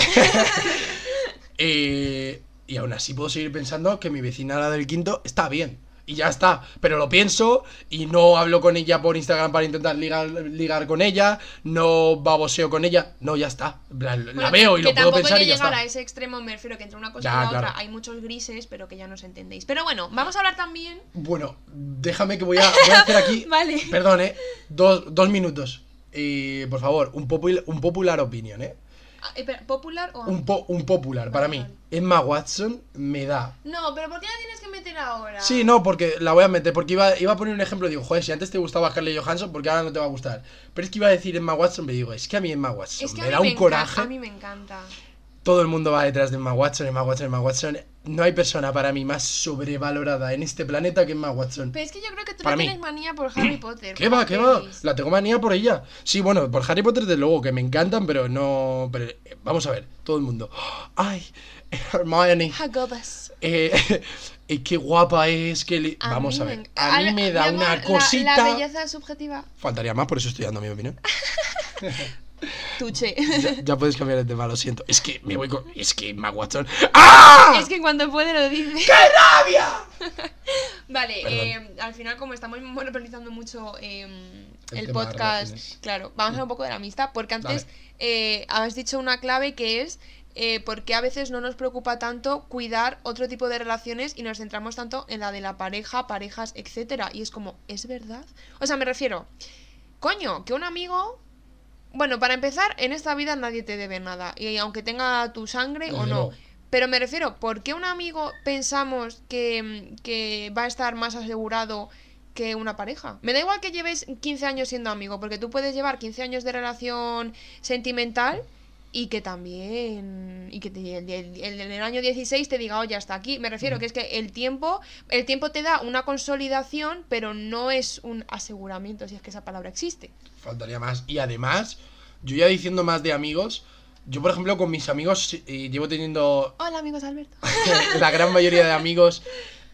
eh, y aún así puedo seguir pensando que mi vecina, la del quinto, está bien. Y ya está. Pero lo pienso y no hablo con ella por Instagram para intentar ligar, ligar con ella, no baboseo con ella, no, ya está. La, la
Bueno,
veo y
que
lo puedo pensar
hay
y ya está.
a ese extremo, me refiero que entre una cosa
Ya,
y la
claro.
otra hay muchos grises, pero que ya nos entendéis. Pero bueno, vamos a hablar también.
Bueno, déjame que voy a, voy a hacer aquí.
Vale.
Perdón, eh. Dos, dos minutos. Y por favor, un, popul- un popular opinion, eh.
Ah, espera, ¿Popular o.?
Un, po- un popular, para mí. Emma Watson me da.
No, pero ¿por qué la tienes que meter ahora?
Sí, no, porque la voy a meter, porque iba, iba a poner un ejemplo, digo, joder, si antes te gustaba Scarlett Johansson, porque ahora no te va a gustar. Pero es que iba a decir Emma Watson, me digo, es que a mí Emma Watson
Es que
me da un coraje.
A mí me encanta.
Todo el mundo va detrás de Emma Watson, Emma Watson, Emma Watson. No hay persona para mí más sobrevalorada en este planeta que Emma Watson.
Pero es que yo creo que tú
Para mí.
tienes manía por Harry Potter.
¿Qué va, qué va? La tengo manía por ella. Sí, bueno, por Harry Potter, desde luego, que me encantan, pero no. Pero, eh, vamos a ver, todo el mundo. ¡Ay! Hermione.
Hagobas.
Eh, eh, qué guapa es, que le-
A
Vamos a ver. A mí me da una
la-
cosita.
La, belleza subjetiva.
Faltaría más, por eso estoy dando mi opinión.
Tuche.
Ya, ya puedes cambiar el tema, lo siento. Es que me voy con. Es que Watson. ¡Ah!
es que cuando puede lo dice.
¡Qué rabia!
Vale, eh, al final, como estamos monopolizando mucho eh,
El de
podcast, claro, vamos a hablar un poco de la amistad, porque antes eh, habéis dicho una clave que es eh, por qué a veces no nos preocupa tanto cuidar otro tipo de relaciones y nos centramos tanto en la de la pareja, parejas, etcétera. Y es como, ¿es verdad? O sea, me refiero, coño, que un amigo. Bueno, para empezar, en esta vida nadie te debe nada, y aunque tenga tu sangre o no. Pero me refiero, ¿por qué un amigo pensamos que, que va a estar más asegurado que una pareja? Me da igual que lleves 15 años siendo amigo, porque tú puedes llevar 15 años de relación sentimental y que también y que te- el, el- el- en el año 16 te diga, oye, hasta aquí. Me refiero que es que el tiempo el tiempo te da una consolidación, pero no es un aseguramiento, si es que esa palabra existe.
Faltaría más. Y además, yo ya diciendo más de amigos. Yo, por ejemplo, con mis amigos eh, llevo teniendo
Hola, amigos Alberto.
la gran mayoría de amigos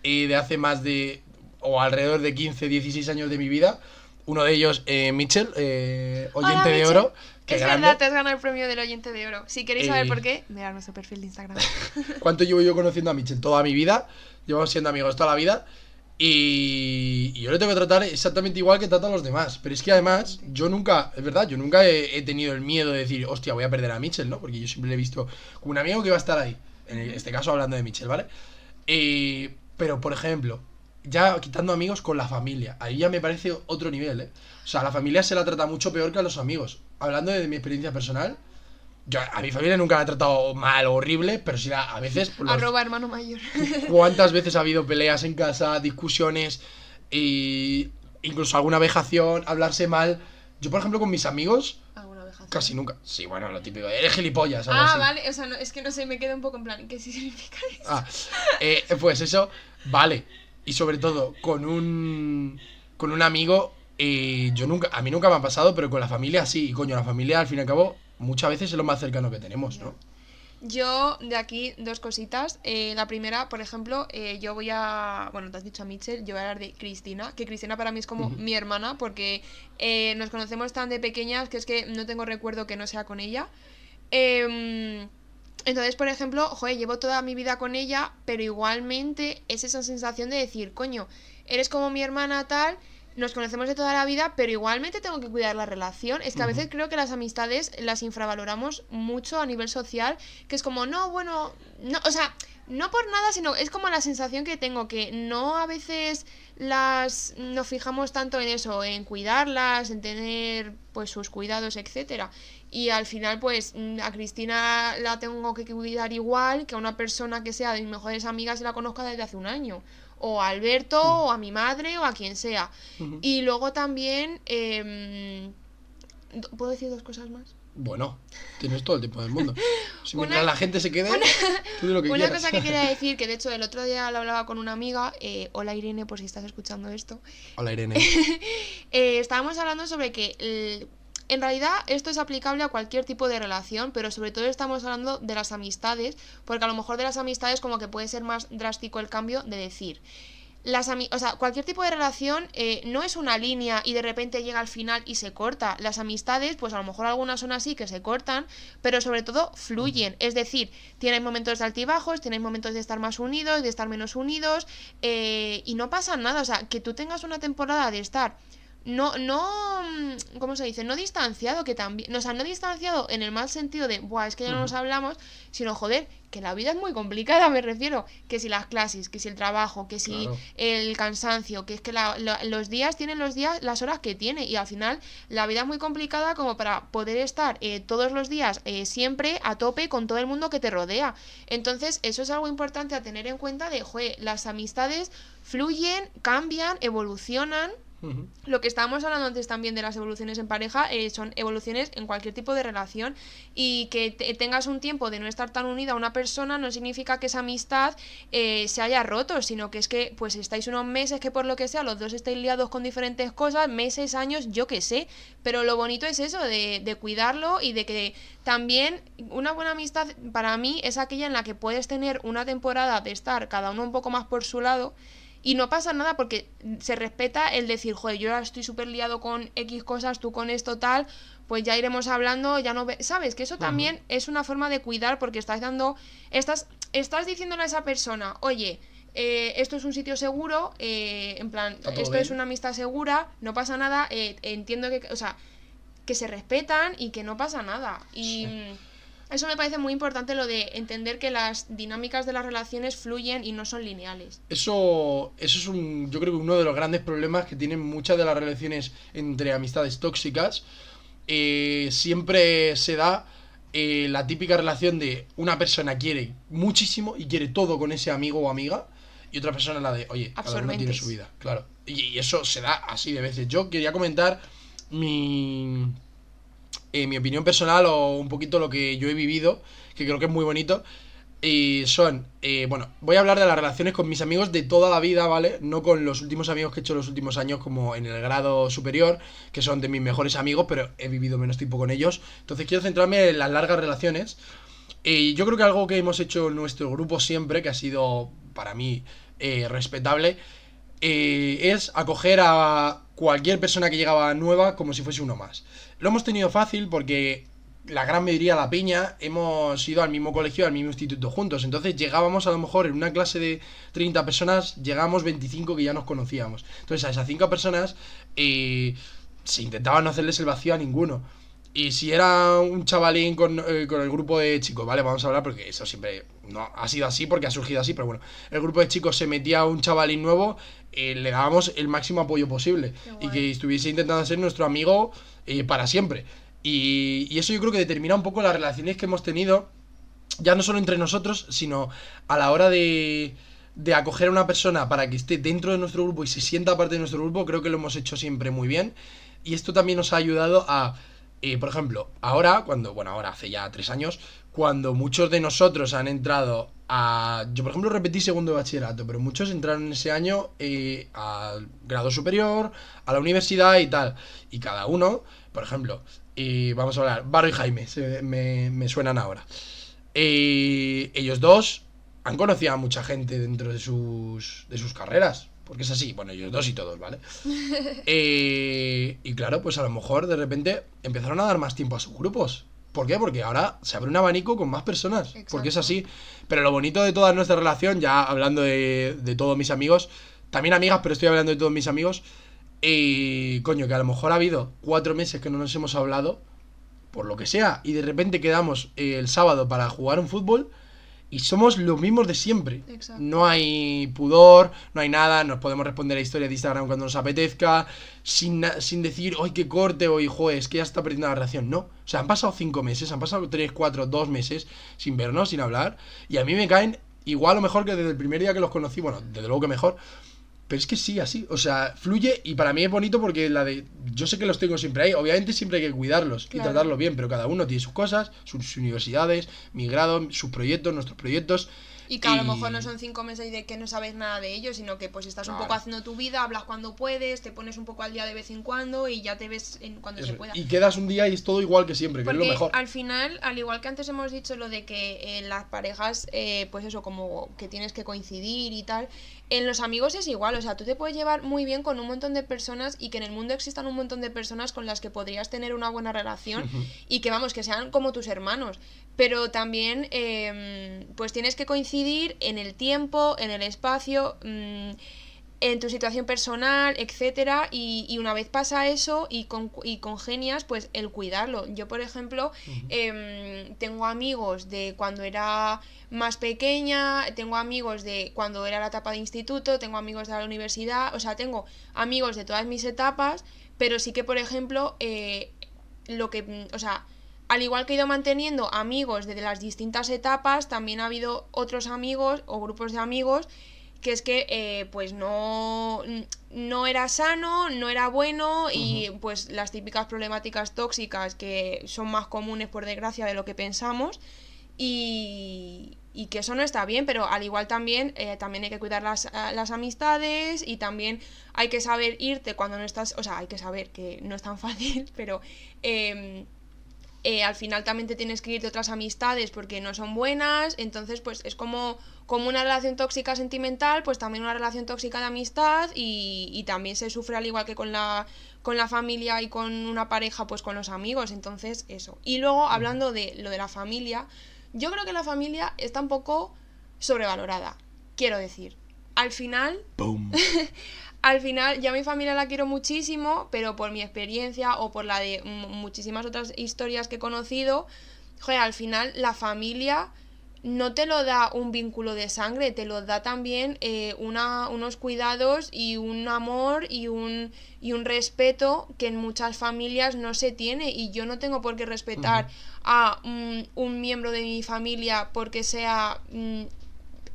eh, de hace más de. o alrededor de 15, 16 años de mi vida. Uno de ellos, eh, Mitchell, eh, oyente
Hola,
de
Mitchell.
oro.
Es
grande.
verdad, te has ganado el premio del oyente de oro. Si queréis saber
Eh,
por qué, mirad nuestro perfil de Instagram.
¿Cuánto llevo yo conociendo a Mitchell? Toda mi vida. Llevamos siendo amigos toda la vida. Y, yo le tengo que tratar exactamente igual que trato a los demás. Pero es que además, yo nunca, es verdad, yo nunca he, tenido el miedo de decir, hostia, voy a perder a Mitchell, ¿no? Porque yo siempre he visto como un amigo que va a estar ahí. En este caso hablando de Mitchell, ¿vale? Eh, pero, por ejemplo, ya quitando amigos con la familia. Ahí ya me parece otro nivel, ¿eh? O sea, la familia se la trata mucho peor que a los amigos. Hablando de mi experiencia personal, yo a mi familia nunca la he tratado mal o horrible, pero sí la- a veces... pues, los-
Arroba hermano mayor.
¿Cuántas veces ha habido peleas en casa, discusiones y incluso alguna vejación, hablarse mal? Yo, por ejemplo, con mis amigos,
Alguna
casi nunca. Sí, bueno, lo típico. Eres gilipollas, algo
Ah,
así.
vale, o sea, no, es que no sé, me quedo un poco en plan, ¿qué significa eso?
Ah, eh, pues eso, vale. Y sobre todo, con un. Con un amigo, eh, yo nunca. A mí nunca me ha pasado, pero con la familia sí. Y coño, la familia, al fin y al cabo, muchas veces es lo más cercano que tenemos, ¿no?
Yo, de aquí, dos cositas. Eh, la primera, por ejemplo, eh, yo voy a. Bueno, te has dicho a Mitchell, yo voy a hablar de Cristina, que Cristina para mí es como mi hermana, porque eh, nos conocemos tan de pequeñas que es que no tengo recuerdo que no sea con ella. Em, entonces, por ejemplo, joder, llevo toda mi vida con ella, pero igualmente es esa sensación de decir, coño, eres como mi hermana tal, nos conocemos de toda la vida, pero igualmente tengo que cuidar la relación. Es que a veces creo que las amistades las infravaloramos mucho a nivel social, que es como, no, bueno, no, o sea, no por nada, sino es como la sensación que tengo, que no a veces las nos fijamos tanto en eso, en cuidarlas, en tener pues sus cuidados, etcétera. Y al final, pues, a Cristina la tengo que cuidar igual que a una persona que sea de mis mejores amigas y la conozca desde hace un año. O a Alberto, o a mi madre, o a quien sea. Y luego también. em, do- ¿Puedo decir dos cosas más?
Bueno, tienes todo el tiempo del mundo. Si
Una-
mientras la gente se quede, tú di lo que
Una
quieras.
cosa que quería decir, que de hecho el otro día lo hablaba con una amiga, eh, hola Irene, por si estás escuchando esto,
Hola, Irene.
Eh, estábamos hablando sobre que el- en realidad esto es aplicable a cualquier tipo de relación, pero sobre todo estamos hablando de las amistades, porque a lo mejor de las amistades como que puede ser más drástico el cambio de decir, las o sea, cualquier tipo de relación eh, no es una línea y de repente llega al final y se corta. Las amistades, pues a lo mejor algunas son así que se cortan, pero sobre todo fluyen. Es decir, tienen momentos de altibajos, tienen momentos de estar más unidos, de estar menos unidos, eh, y no pasa nada. O sea, que tú tengas una temporada de estar no, no, mm, ¿cómo se dice? No distanciado, que también, o sea, no distanciado en el mal sentido de, buah, es que ya no nos hablamos, sino, joder, que la vida es muy complicada, me refiero, que si las clases, que si el trabajo, que si el cansancio, que es que los días tienen los días, las horas que tiene, y al final la vida es muy complicada como para poder estar eh, todos los días eh, siempre a tope con todo el mundo que te rodea. Entonces, eso es algo importante a tener en cuenta de, joder, las amistades fluyen, cambian, evolucionan, lo que estábamos hablando antes también de las evoluciones en pareja eh, son evoluciones en cualquier tipo de relación. Y que tengas un tiempo de no estar tan unida a una persona no significa que esa amistad eh, se haya roto, sino que es que pues estáis unos meses que por lo que sea los dos estáis liados con diferentes cosas, meses, años, yo qué sé, pero lo bonito es eso, de, de cuidarlo y de que también una buena amistad para mí es aquella en la que puedes tener una temporada de estar cada uno un poco más por su lado y no pasa nada porque se respeta el decir, joder, yo ahora estoy súper liado con X cosas, tú con esto tal, pues ya iremos hablando, ya no... ¿Sabes? Que eso también es una forma de cuidar porque estás dando... Estás, estás diciéndole a esa persona, oye, eh, esto es un sitio seguro, eh, en plan, esto es una amistad segura, no pasa nada, eh, entiendo que, o sea, que se respetan y que no pasa nada. Y... Eso me parece muy importante lo de entender que las dinámicas de las relaciones fluyen y no son lineales.
Eso, eso es un, yo creo que uno de los grandes problemas que tienen muchas de las relaciones entre amistades tóxicas. Eh, siempre se da eh, la típica relación de una persona quiere muchísimo y quiere todo con ese amigo o amiga y otra persona la de, oye, cada uno tiene su vida, claro. y eso se da así de veces. Yo quería comentar mi, eh, mi opinión personal o un poquito lo que yo he vivido, que creo que es muy bonito. Y son, eh, bueno, voy a hablar de las relaciones con mis amigos de toda la vida, ¿vale? No con los últimos amigos que he hecho los últimos años como en el grado superior, que son de mis mejores amigos, pero he vivido menos tiempo con ellos. Entonces quiero centrarme en las largas relaciones. Y yo creo que algo que hemos hecho en nuestro grupo siempre, que ha sido para mí eh, respetable, es acoger a cualquier persona que llegaba nueva como si fuese uno más. Lo hemos tenido fácil porque la gran mayoría de la piña hemos ido al mismo colegio, al mismo instituto juntos. Entonces llegábamos a lo mejor en una clase de 30 personas, llegamos 25 que ya nos conocíamos. Entonces a esas 5 personas eh, se intentaba no hacerles el vacío a ninguno. Y si era un chavalín con, eh, con, el grupo de chicos, ¿vale? Vamos a hablar porque eso siempre no ha sido así porque ha surgido así, pero bueno, el grupo de chicos se metía a un chavalín nuevo, eh, le dábamos el máximo apoyo posible y que estuviese intentando ser nuestro amigo eh, para siempre. Y, y, eso yo creo que determina un poco las relaciones que hemos tenido, ya no solo entre nosotros, sino a la hora de, de acoger a una persona para que esté dentro de nuestro grupo y se sienta parte de nuestro grupo, creo que lo hemos hecho siempre muy bien. Y esto también nos ha ayudado a, eh, por ejemplo, ahora, cuando, bueno, ahora hace ya tres años, cuando muchos de nosotros han entrado a... Yo, por ejemplo, repetí segundo de bachillerato, pero muchos entraron ese año eh, al grado superior, a la universidad y tal. Y cada uno, por ejemplo, y vamos a hablar, Barro y Jaime, me, suenan ahora. Eh, ellos dos han conocido a mucha gente dentro de sus, de sus carreras. Porque es así, bueno, ellos dos y todos, ¿vale? Eh, y claro, pues a lo mejor de repente empezaron a dar más tiempo a sus grupos. ¿Por qué? Porque ahora se abre un abanico con más personas. Porque es así. Pero lo bonito de toda nuestra relación, ya hablando de, todos mis amigos, también amigas, pero estoy hablando de todos mis amigos. Y coño, que a lo mejor ha habido cuatro meses que no nos hemos hablado, por lo que sea, y de repente quedamos el sábado para jugar un fútbol y somos los mismos de siempre. No hay pudor, no hay nada, nos podemos responder a historias de Instagram cuando nos apetezca, sin, sin decir, ¡ay, qué corte! o hijo, es que ya está perdiendo la relación. No. O sea, han pasado cinco meses, han pasado tres, cuatro, dos meses sin vernos, sin hablar, y a mí me caen igual o mejor que desde el primer día que los conocí, bueno, desde luego que mejor, pero es que sí, así. O sea, fluye y para mí es bonito porque la de. Yo sé que los tengo siempre ahí. Obviamente siempre hay que cuidarlos y tratarlos bien, pero cada uno tiene sus cosas, sus universidades, mi grado, sus proyectos, nuestros proyectos.
Y que a lo mejor no son cinco meses de que no sabes nada de ellos, sino que pues estás un poco haciendo tu vida, hablas cuando puedes, te pones un poco al día de vez en cuando y ya te ves en cuando se pueda.
Y quedas un día y es todo igual que siempre, que es lo mejor.
Al final, al igual que antes hemos dicho lo de que en las parejas, eh, pues eso, como que tienes que coincidir y tal, en los amigos es igual, o sea, tú te puedes llevar muy bien con un montón de personas y que en el mundo existan un montón de personas con las que podrías tener una buena relación y que vamos, que sean como tus hermanos. Pero también, em, pues tienes que coincidir en el tiempo, en el espacio. Mm, en tu situación personal, etcétera, y, una vez pasa eso y, con, y congenias, pues el cuidarlo. Yo, por ejemplo, em, tengo amigos de cuando era más pequeña, tengo amigos de cuando era la etapa de instituto, tengo amigos de la universidad, o sea, tengo amigos de todas mis etapas, pero sí que, por ejemplo, eh, lo que, o sea, al igual que he ido manteniendo amigos de las distintas etapas, también ha habido otros amigos o grupos de amigos que es que eh, pues no, no era sano, no era bueno y pues las típicas problemáticas tóxicas que son más comunes por desgracia de lo que pensamos y, y que eso no está bien, pero al igual también, eh, también hay que cuidar las, las, amistades y también hay que saber irte cuando no estás, o sea, hay que saber que no es tan fácil, pero em, eh, al final también te tienes que ir de otras amistades porque no son buenas, entonces pues es como, como una relación tóxica sentimental, pues también una relación tóxica de amistad y, y, también se sufre al igual que con la, con la familia y con una pareja, pues con los amigos, entonces eso. Y luego hablando de lo de la familia, yo creo que la familia está un poco sobrevalorada, quiero decir. Al final... al final, ya mi familia la quiero muchísimo, pero por mi experiencia o por la de muchísimas otras historias que he conocido, joder, al final la familia no te lo da un vínculo de sangre, te lo da también eh, una, unos cuidados y un amor y un, y un respeto que en muchas familias no se tiene. Y yo no tengo por qué respetar a un miembro de mi familia porque sea mm,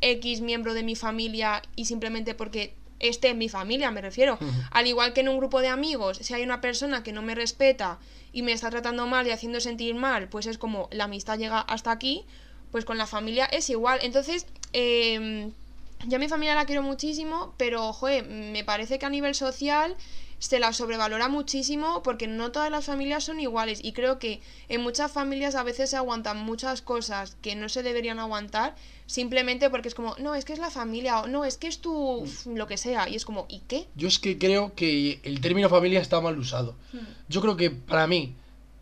X miembro de mi familia y simplemente porque esté en mi familia, me refiero. Al igual que en un grupo de amigos, si hay una persona que no me respeta y me está tratando mal y haciendo sentir mal, pues es como la amistad llega hasta aquí, pues con la familia es igual. Entonces, eh, yo a mi familia la quiero muchísimo, pero, joder, me parece que a nivel social se la sobrevalora muchísimo porque no todas las familias son iguales y creo que en muchas familias a veces se aguantan muchas cosas que no se deberían aguantar simplemente porque es como, no, es que es la familia o no, es que es tu lo que sea y es como, ¿y qué?
Yo es que creo que el término familia está mal usado. Hmm. Yo creo que para mí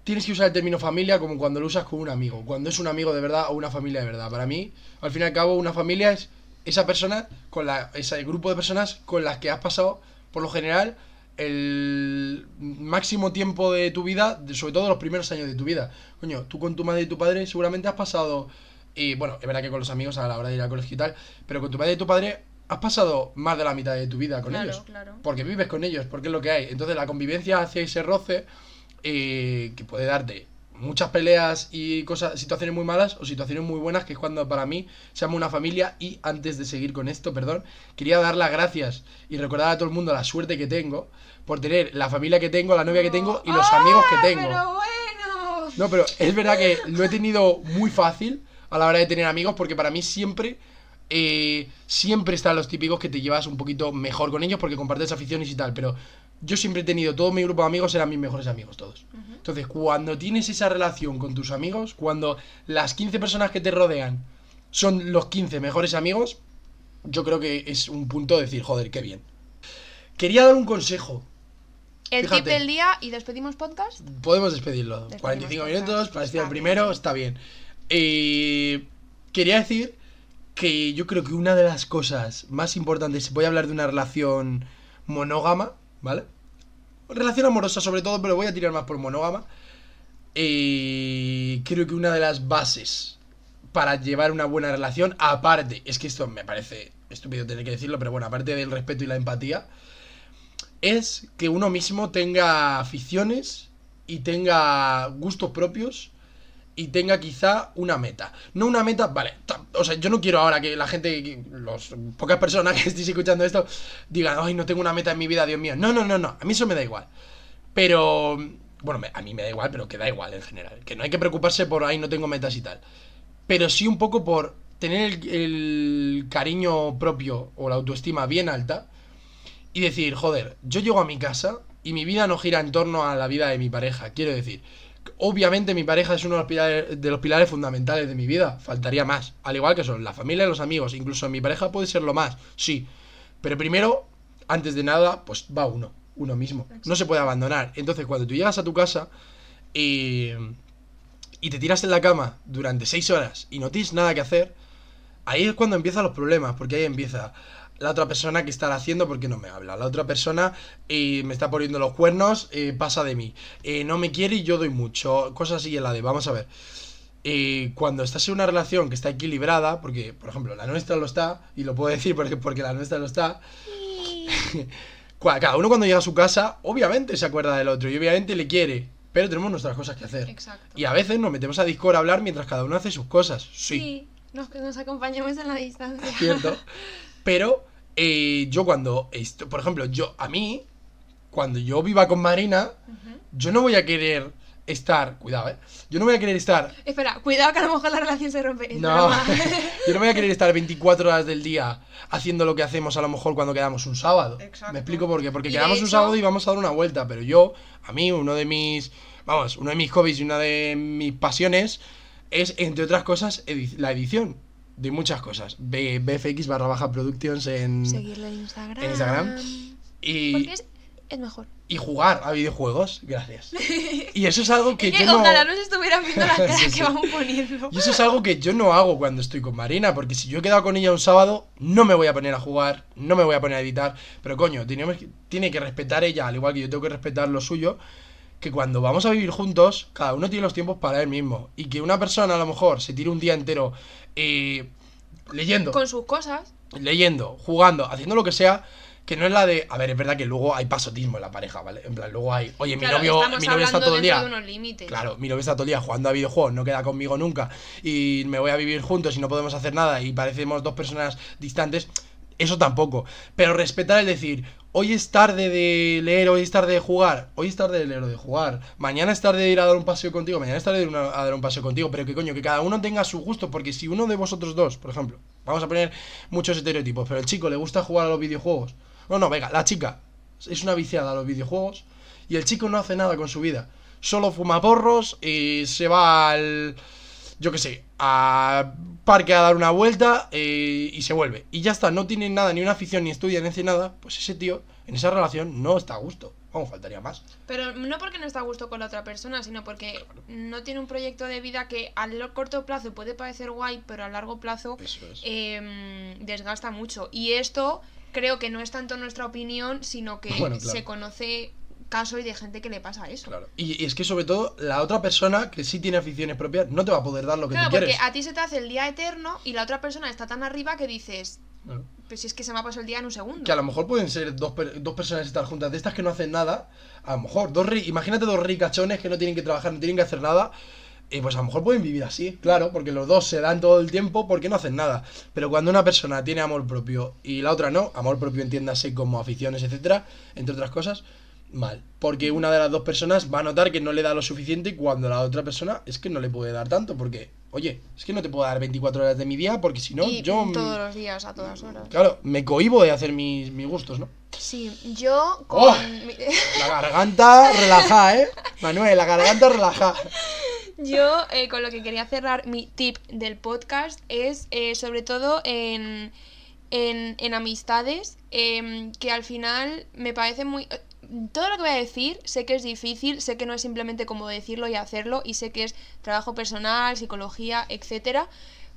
tienes que usar el término familia como cuando lo usas con un amigo, cuando es un amigo de verdad o una familia de verdad. Para mí, al fin y al cabo, una familia es esa persona con la ese grupo de personas con las que has pasado por lo general el máximo tiempo de tu vida, sobre todo los primeros años de tu vida. Coño, tú con tu madre y tu padre seguramente has pasado, y bueno, es verdad que con los amigos a la hora de ir al colegio y tal, pero con tu madre y tu padre has pasado más de la mitad de tu vida con ellos. Claro. Porque vives con ellos, porque es lo que hay. Entonces la convivencia hace ese roce eh, que puede darte muchas peleas y cosas, situaciones muy malas o situaciones muy buenas, que es cuando para mí se llama una familia. Y antes de seguir con esto, perdón, quería dar las gracias y recordar a todo el mundo la suerte que tengo por tener la familia que tengo, la novia que tengo y los amigos que ¡Ah, tengo.
Pero bueno.
No, pero es verdad que lo he tenido muy fácil a la hora de tener amigos, porque para mí siempre. Eh, siempre están los típicos que te llevas un poquito mejor con ellos porque compartes aficiones y tal, pero yo siempre he tenido, todo mi grupo de amigos eran mis mejores amigos todos. Entonces, cuando tienes esa relación con tus amigos, cuando las 15 personas que te rodean son los 15 mejores amigos, yo creo que es un punto de decir, joder, qué bien. Quería dar un consejo.
El tip del día y despedimos podcast.
Podemos despedirlo. 45 minutos, para decir el primero, está bien. Eh, quería decir que yo creo que una de las cosas más importantes, voy a hablar de una relación monógama, ¿vale? Relación amorosa sobre todo, pero voy a tirar más por monógama. Y creo que una de las bases para llevar una buena relación, aparte, es que esto me parece estúpido tener que decirlo, pero bueno, aparte del respeto y la empatía, es que uno mismo tenga aficiones y tenga gustos propios y tenga quizá una meta. No una meta, vale, o sea, yo no quiero ahora que la gente, los pocas personas que estéis escuchando esto, digan, ay, no tengo una meta en mi vida, Dios mío. No, no, no, no, a mí eso me da igual. Pero, bueno, a mí me da igual, pero que da igual en general. Que no hay que preocuparse por, ay, no tengo metas y tal. Pero sí un poco por tener el, el cariño propio o la autoestima bien alta y decir, joder, yo llego a mi casa y mi vida no gira en torno a la vida de mi pareja. Quiero decir, obviamente mi pareja es uno de los, pilares, fundamentales de mi vida, faltaría más. Al igual que son la familia y los amigos, incluso mi pareja puede ser lo más, sí. Pero primero, antes de nada, pues va uno, uno mismo. No se puede abandonar. Entonces, cuando tú llegas a tu casa y, y te tiras en la cama durante seis horas y no tienes nada que hacer, ahí es cuando empiezan los problemas, porque ahí empieza la otra persona que está haciendo porque no me habla. La otra persona eh, me está poniendo los cuernos, eh, pasa de mí. Eh, no me quiere y yo doy mucho. Cosas así en la de, vamos a ver. cuando estás en una relación que está equilibrada, porque, por ejemplo, la nuestra lo está, y lo puedo decir porque, porque la nuestra lo está. Cada uno cuando llega a su casa, obviamente se acuerda del otro y obviamente le quiere. Pero tenemos nuestras cosas que hacer.
Exacto.
Y a veces nos metemos a Discord a hablar mientras cada uno hace sus cosas. Sí.
Sí, nos, nos acompañamos en la distancia.
cierto. Pero eh, yo cuando, esto, por ejemplo, yo, a mí, cuando yo viva con Marina, yo no voy a querer estar, cuidado, ¿eh? Yo no voy a querer estar...
Espera, cuidado que a lo mejor la relación se rompe.
No, yo no voy a querer estar 24 horas del día haciendo lo que hacemos a lo mejor cuando quedamos un sábado.
Exacto.
¿Me explico por qué? Porque
Y
quedamos un sábado y vamos a dar una vuelta, pero yo, a mí, uno de mis, vamos, uno de mis hobbies y una de mis pasiones es, entre otras cosas, edi- la edición de muchas cosas. B- BFX barra baja productions en...
Seguirle en Instagram.
En Instagram. Y,
Porque es, es mejor.
y jugar a videojuegos, gracias. Y eso es algo que
Es que
yo no...
nos estuvieran viendo la cara
Sí,
que
sí.
vamos poniendo.
Y eso es algo que yo no hago cuando estoy con Marina, porque si yo he quedado con ella un sábado, no me voy a poner a jugar, no me voy a poner a editar, pero coño, que- tiene que respetar ella, al igual que yo tengo que respetar lo suyo, que cuando vamos a vivir juntos, cada uno tiene los tiempos para él mismo. Y que una persona a lo mejor se tire un día entero eh, leyendo,
Con sus cosas.
leyendo, jugando, haciendo lo que sea, que no es la de. A ver, es verdad que luego hay pasotismo en la pareja, ¿vale? En plan, luego hay. Oye, mi
Claro,
novio, mi novio está todo el día.
de unos límites.
Claro, mi novio está todo el día jugando a videojuegos, no queda conmigo nunca y me voy a vivir juntos y no podemos hacer nada y parecemos dos personas distantes. Eso tampoco. Pero respetar el decir, hoy es tarde de leer, hoy es tarde de jugar, hoy es tarde de leer o de jugar, mañana es tarde de ir a dar un paseo contigo, mañana es tarde de ir a dar un paseo contigo, pero que coño, que cada uno tenga su gusto, porque si uno de vosotros dos, por ejemplo, vamos a poner muchos estereotipos, pero el chico le gusta jugar a los videojuegos. No, no, venga, la chica es una viciada a los videojuegos y el chico no hace nada con su vida. Solo fuma porros y se va al. Yo qué sé, a parque a dar una vuelta eh, y se vuelve. Y ya está, no tiene nada, ni una afición, ni estudia, ni hace nada. Pues ese tío en esa relación no está a gusto. Vamos, faltaría más.
Pero no porque no está a gusto con la otra persona, sino porque no tiene un proyecto de vida que a lo corto plazo puede parecer guay, pero a largo plazo
es.
eh, desgasta mucho. Y esto creo que no es tanto nuestra opinión, sino que
Bueno, claro.
se conoce casos de gente que le pasa eso.
Claro. Y, y es que sobre todo la otra persona que sí tiene aficiones propias no te va a poder dar lo que
Claro,
tú
porque
quieres.
a ti se te hace el día eterno y la otra persona está tan arriba que dices,
Claro.
pues si es que se me ha pasado el día en un segundo.
Que a lo mejor pueden ser dos, dos personas estar juntas de estas que no hacen nada. A lo mejor, dos ri- imagínate dos ricachones que no tienen que trabajar, no tienen que hacer nada. Y pues a lo mejor pueden vivir así, claro, porque los dos se dan todo el tiempo porque no hacen nada. Pero cuando una persona tiene amor propio y la otra no, amor propio entiéndase como aficiones, etcétera, entre otras cosas, mal. Porque una de las dos personas va a notar que no le da lo suficiente cuando la otra persona es que no le puede dar tanto. Porque, oye, es que no te puedo dar 24 horas de mi día porque si no, yo.
todos los días, a todas horas.
Claro, me cohibo de hacer mis, mis gustos, ¿no?
Sí, yo con...
¡Oh! La garganta relajada, ¿eh? Manuel, la garganta relajada.
Yo eh, con lo que quería cerrar mi tip del podcast es eh, sobre todo en, en, en amistades em, que al final me parece muy... Todo lo que voy a decir sé que es difícil, sé que no es simplemente como decirlo y hacerlo y sé que es trabajo personal, psicología, etcétera,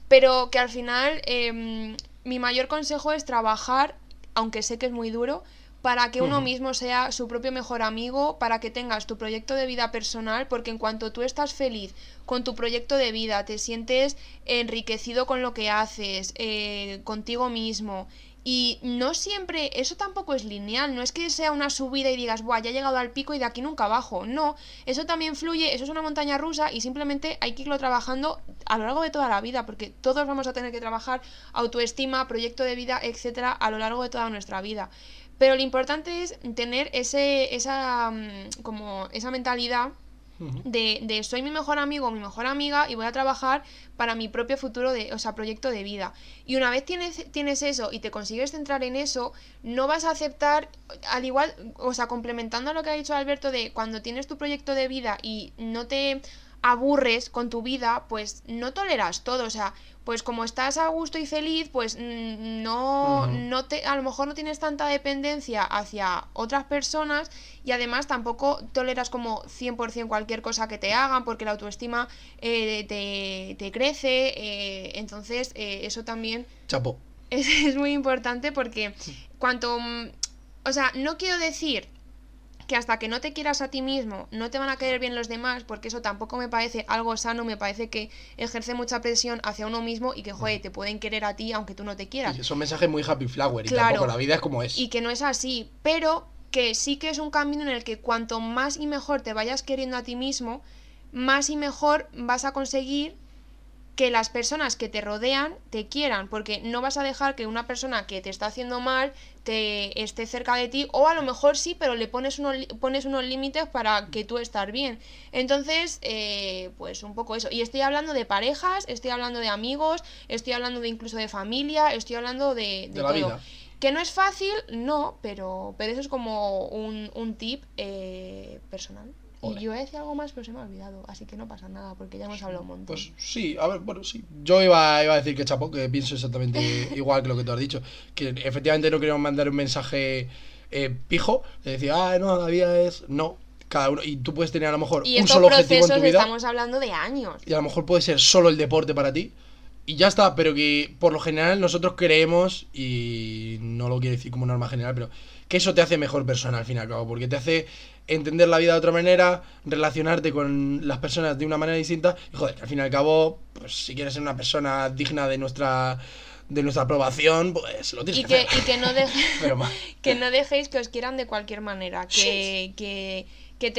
pero que al final em, mi mayor consejo es trabajar, aunque sé que es muy duro, para que uno mismo sea su propio mejor amigo, para que tengas tu proyecto de vida personal, porque en cuanto tú estás feliz con tu proyecto de vida, te sientes enriquecido con lo que haces, eh, contigo mismo. Y no siempre, eso tampoco es lineal, no es que sea una subida y digas, Buah, ya he llegado al pico y de aquí nunca bajo. No, eso también fluye, eso es una montaña rusa y simplemente hay que irlo trabajando a lo largo de toda la vida, porque todos vamos a tener que trabajar autoestima, proyecto de vida, etcétera, a lo largo de toda nuestra vida. Pero lo importante es tener ese, esa, mm, como esa mentalidad de, de soy mi mejor amigo o mi mejor amiga y voy a trabajar para mi propio futuro, de, o sea, proyecto de vida. Y una vez tienes, tienes eso y te consigues centrar en eso, no vas a aceptar, al igual, o sea, complementando lo que ha dicho Alberto de cuando tienes tu proyecto de vida y no te aburres con tu vida, pues no toleras todo, o sea, pues como estás a gusto y feliz, pues mm, no, no te, a lo mejor no tienes tanta dependencia hacia otras personas y además tampoco toleras como 100% cualquier cosa que te hagan porque la autoestima eh, te, te, crece, eh, entonces eh, eso también...
Chapo.
Es, es muy importante porque cuanto... Mm, o sea, no quiero decir que hasta que no te quieras a ti mismo, no te van a querer bien los demás, porque eso tampoco me parece algo sano, me parece que ejerce mucha presión hacia uno mismo y que, joder, te pueden querer a ti aunque tú no te quieras.
es un mensaje muy happy flower y tampoco la vida es como es.
Y que no es así, pero que sí que es un camino en el que cuanto más y mejor te vayas queriendo a ti mismo, más y mejor vas a conseguir que las personas que te rodean te quieran, porque no vas a dejar que una persona que te está haciendo mal te esté cerca de ti, o a lo mejor sí, pero le pones unos, pones unos límites para que tú estés bien. Entonces, eh, pues un poco eso. Y estoy hablando de parejas, estoy hablando de amigos, estoy hablando de incluso de familia, estoy hablando de, de, todo. Que no es fácil, no, pero, pero eso es como un, un tip eh, personal. Y yo decía algo más, pero se me ha olvidado. Así que no pasa nada, porque ya hemos hablado un montón.
Pues sí, a ver, bueno, sí. Yo iba, iba a decir que chapo, que pienso exactamente igual que lo que tú has dicho. Que efectivamente no queríamos mandar un mensaje eh, pijo. De decir, ah, no, la vida es. No. Cada uno, y tú puedes tener a lo mejor un solo objetivo en tu vida.
Estamos hablando de años.
Y a lo mejor puede ser solo el deporte para ti. Y ya está, pero que por lo general nosotros creemos, y no lo quiero decir como norma general, pero que eso te hace mejor persona al fin y al cabo, porque te hace entender la vida de otra manera, relacionarte con las personas de una manera distinta. Y joder, que al fin y al cabo, pues si quieres ser una persona digna de nuestra de nuestra aprobación, pues lo tienes
y que, Y que no, que no dejéis que os quieran de cualquier manera, que, que que,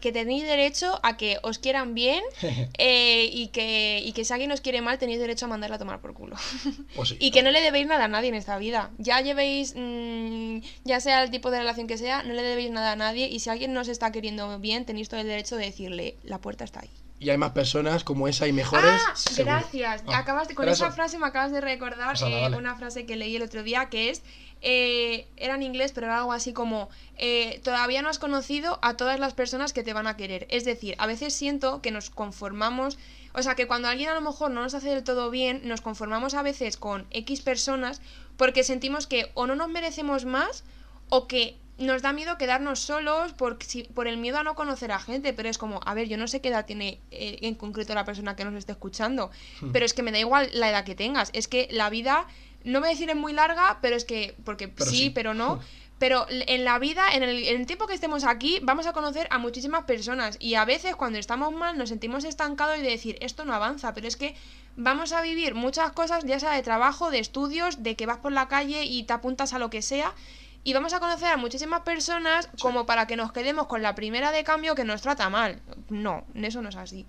que, tenéis derecho a que os quieran bien eh, y, que, y que si alguien os quiere mal tenéis derecho a mandarla a tomar por culo. Pues y que no le debéis nada a nadie en esta vida. Ya llevéis, mm, ya sea el tipo de relación que sea, no le debéis nada a nadie y si alguien no os está queriendo bien tenéis todo el derecho de decirle, la puerta está ahí.
Y hay más personas como esa y mejores.
Ah, gracias. Ah, acabas con esa frase me acabas de recordar eh, una frase que leí el otro día que es eh, era en inglés, pero era algo así como, eh, todavía no has conocido a todas las personas que te van a querer. Es decir, a veces siento que nos conformamos, o sea, que cuando alguien a lo mejor no nos hace del todo bien, nos conformamos a veces con X personas porque sentimos que o no nos merecemos más o que nos da miedo quedarnos solos por, por el miedo a no conocer a gente, pero es como, a ver, yo no sé qué edad tiene eh, en concreto la persona que nos esté escuchando, hmm. pero es que me da igual la edad que tengas, es que la vida no voy a decir es muy larga, pero es que, porque sí, pero no. Pero en la vida, en el, tiempo que estemos aquí, vamos a conocer a muchísimas personas. Y a veces cuando estamos mal nos sentimos estancados y de decir, esto no avanza. Pero es que vamos a vivir muchas cosas, ya sea de trabajo, de estudios, de que vas por la calle y te apuntas a lo que sea. Y vamos a conocer a muchísimas personas como para que nos quedemos con la primera de cambio que nos trata mal. No, eso no es así.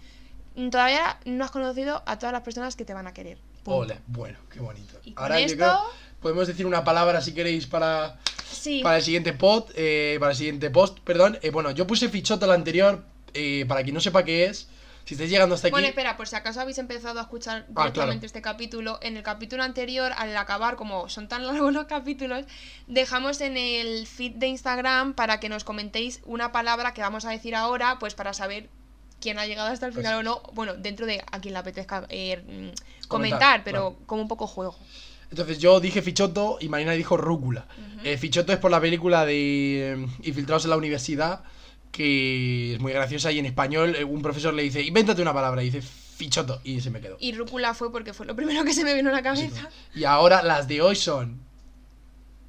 Todavía no has conocido a todas las personas que te van a querer.
Bueno, qué bonito. Ahora esto... podemos decir una palabra si queréis para, para el siguiente pod, eh, para el siguiente post, perdón. Eh, bueno, yo puse fichota la anterior, eh, para quien no sepa qué es. Si estáis llegando hasta aquí.
Bueno, espera, por si acaso habéis empezado a escuchar ah, directamente este capítulo, en el capítulo anterior, al acabar, como son tan largos los capítulos, dejamos en el feed de Instagram para que nos comentéis una palabra que vamos a decir ahora, pues para saber quién ha llegado hasta el final pues o no, bueno, dentro de a quien le apetezca eh, mm, comentar, pero como un poco juego.
Entonces yo dije Fichoto y Marina dijo Rúcula. Eh, Fichoto es por la película de eh, Infiltrados en la Universidad, que es muy graciosa y en español un profesor le dice, invéntate una palabra, y dice Fichoto, y se me quedó.
Y Rúcula fue porque fue lo primero que se me vino a la cabeza.
y ahora las de hoy son...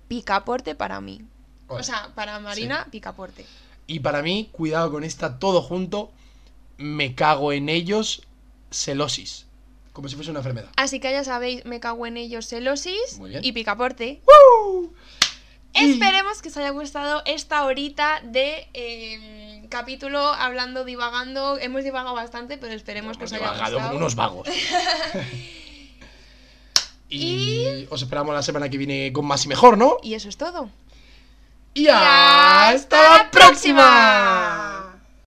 Picaporte para mí. O sea, para Marina, picaporte.
Y para mí, cuidado con esta, todo junto, me cago en ellos, celosis. Como si fuese una enfermedad.
Así que ya sabéis, me cago en ellos, celosis y picaporte. Esperemos que os haya gustado esta horita de em, capítulo hablando, divagando. Hemos divagado bastante, pero esperemos que os haya gustado.
como unos vagos. y, os esperamos la semana que viene con más y mejor, ¿no?
Y eso es todo.
Y hasta la próxima.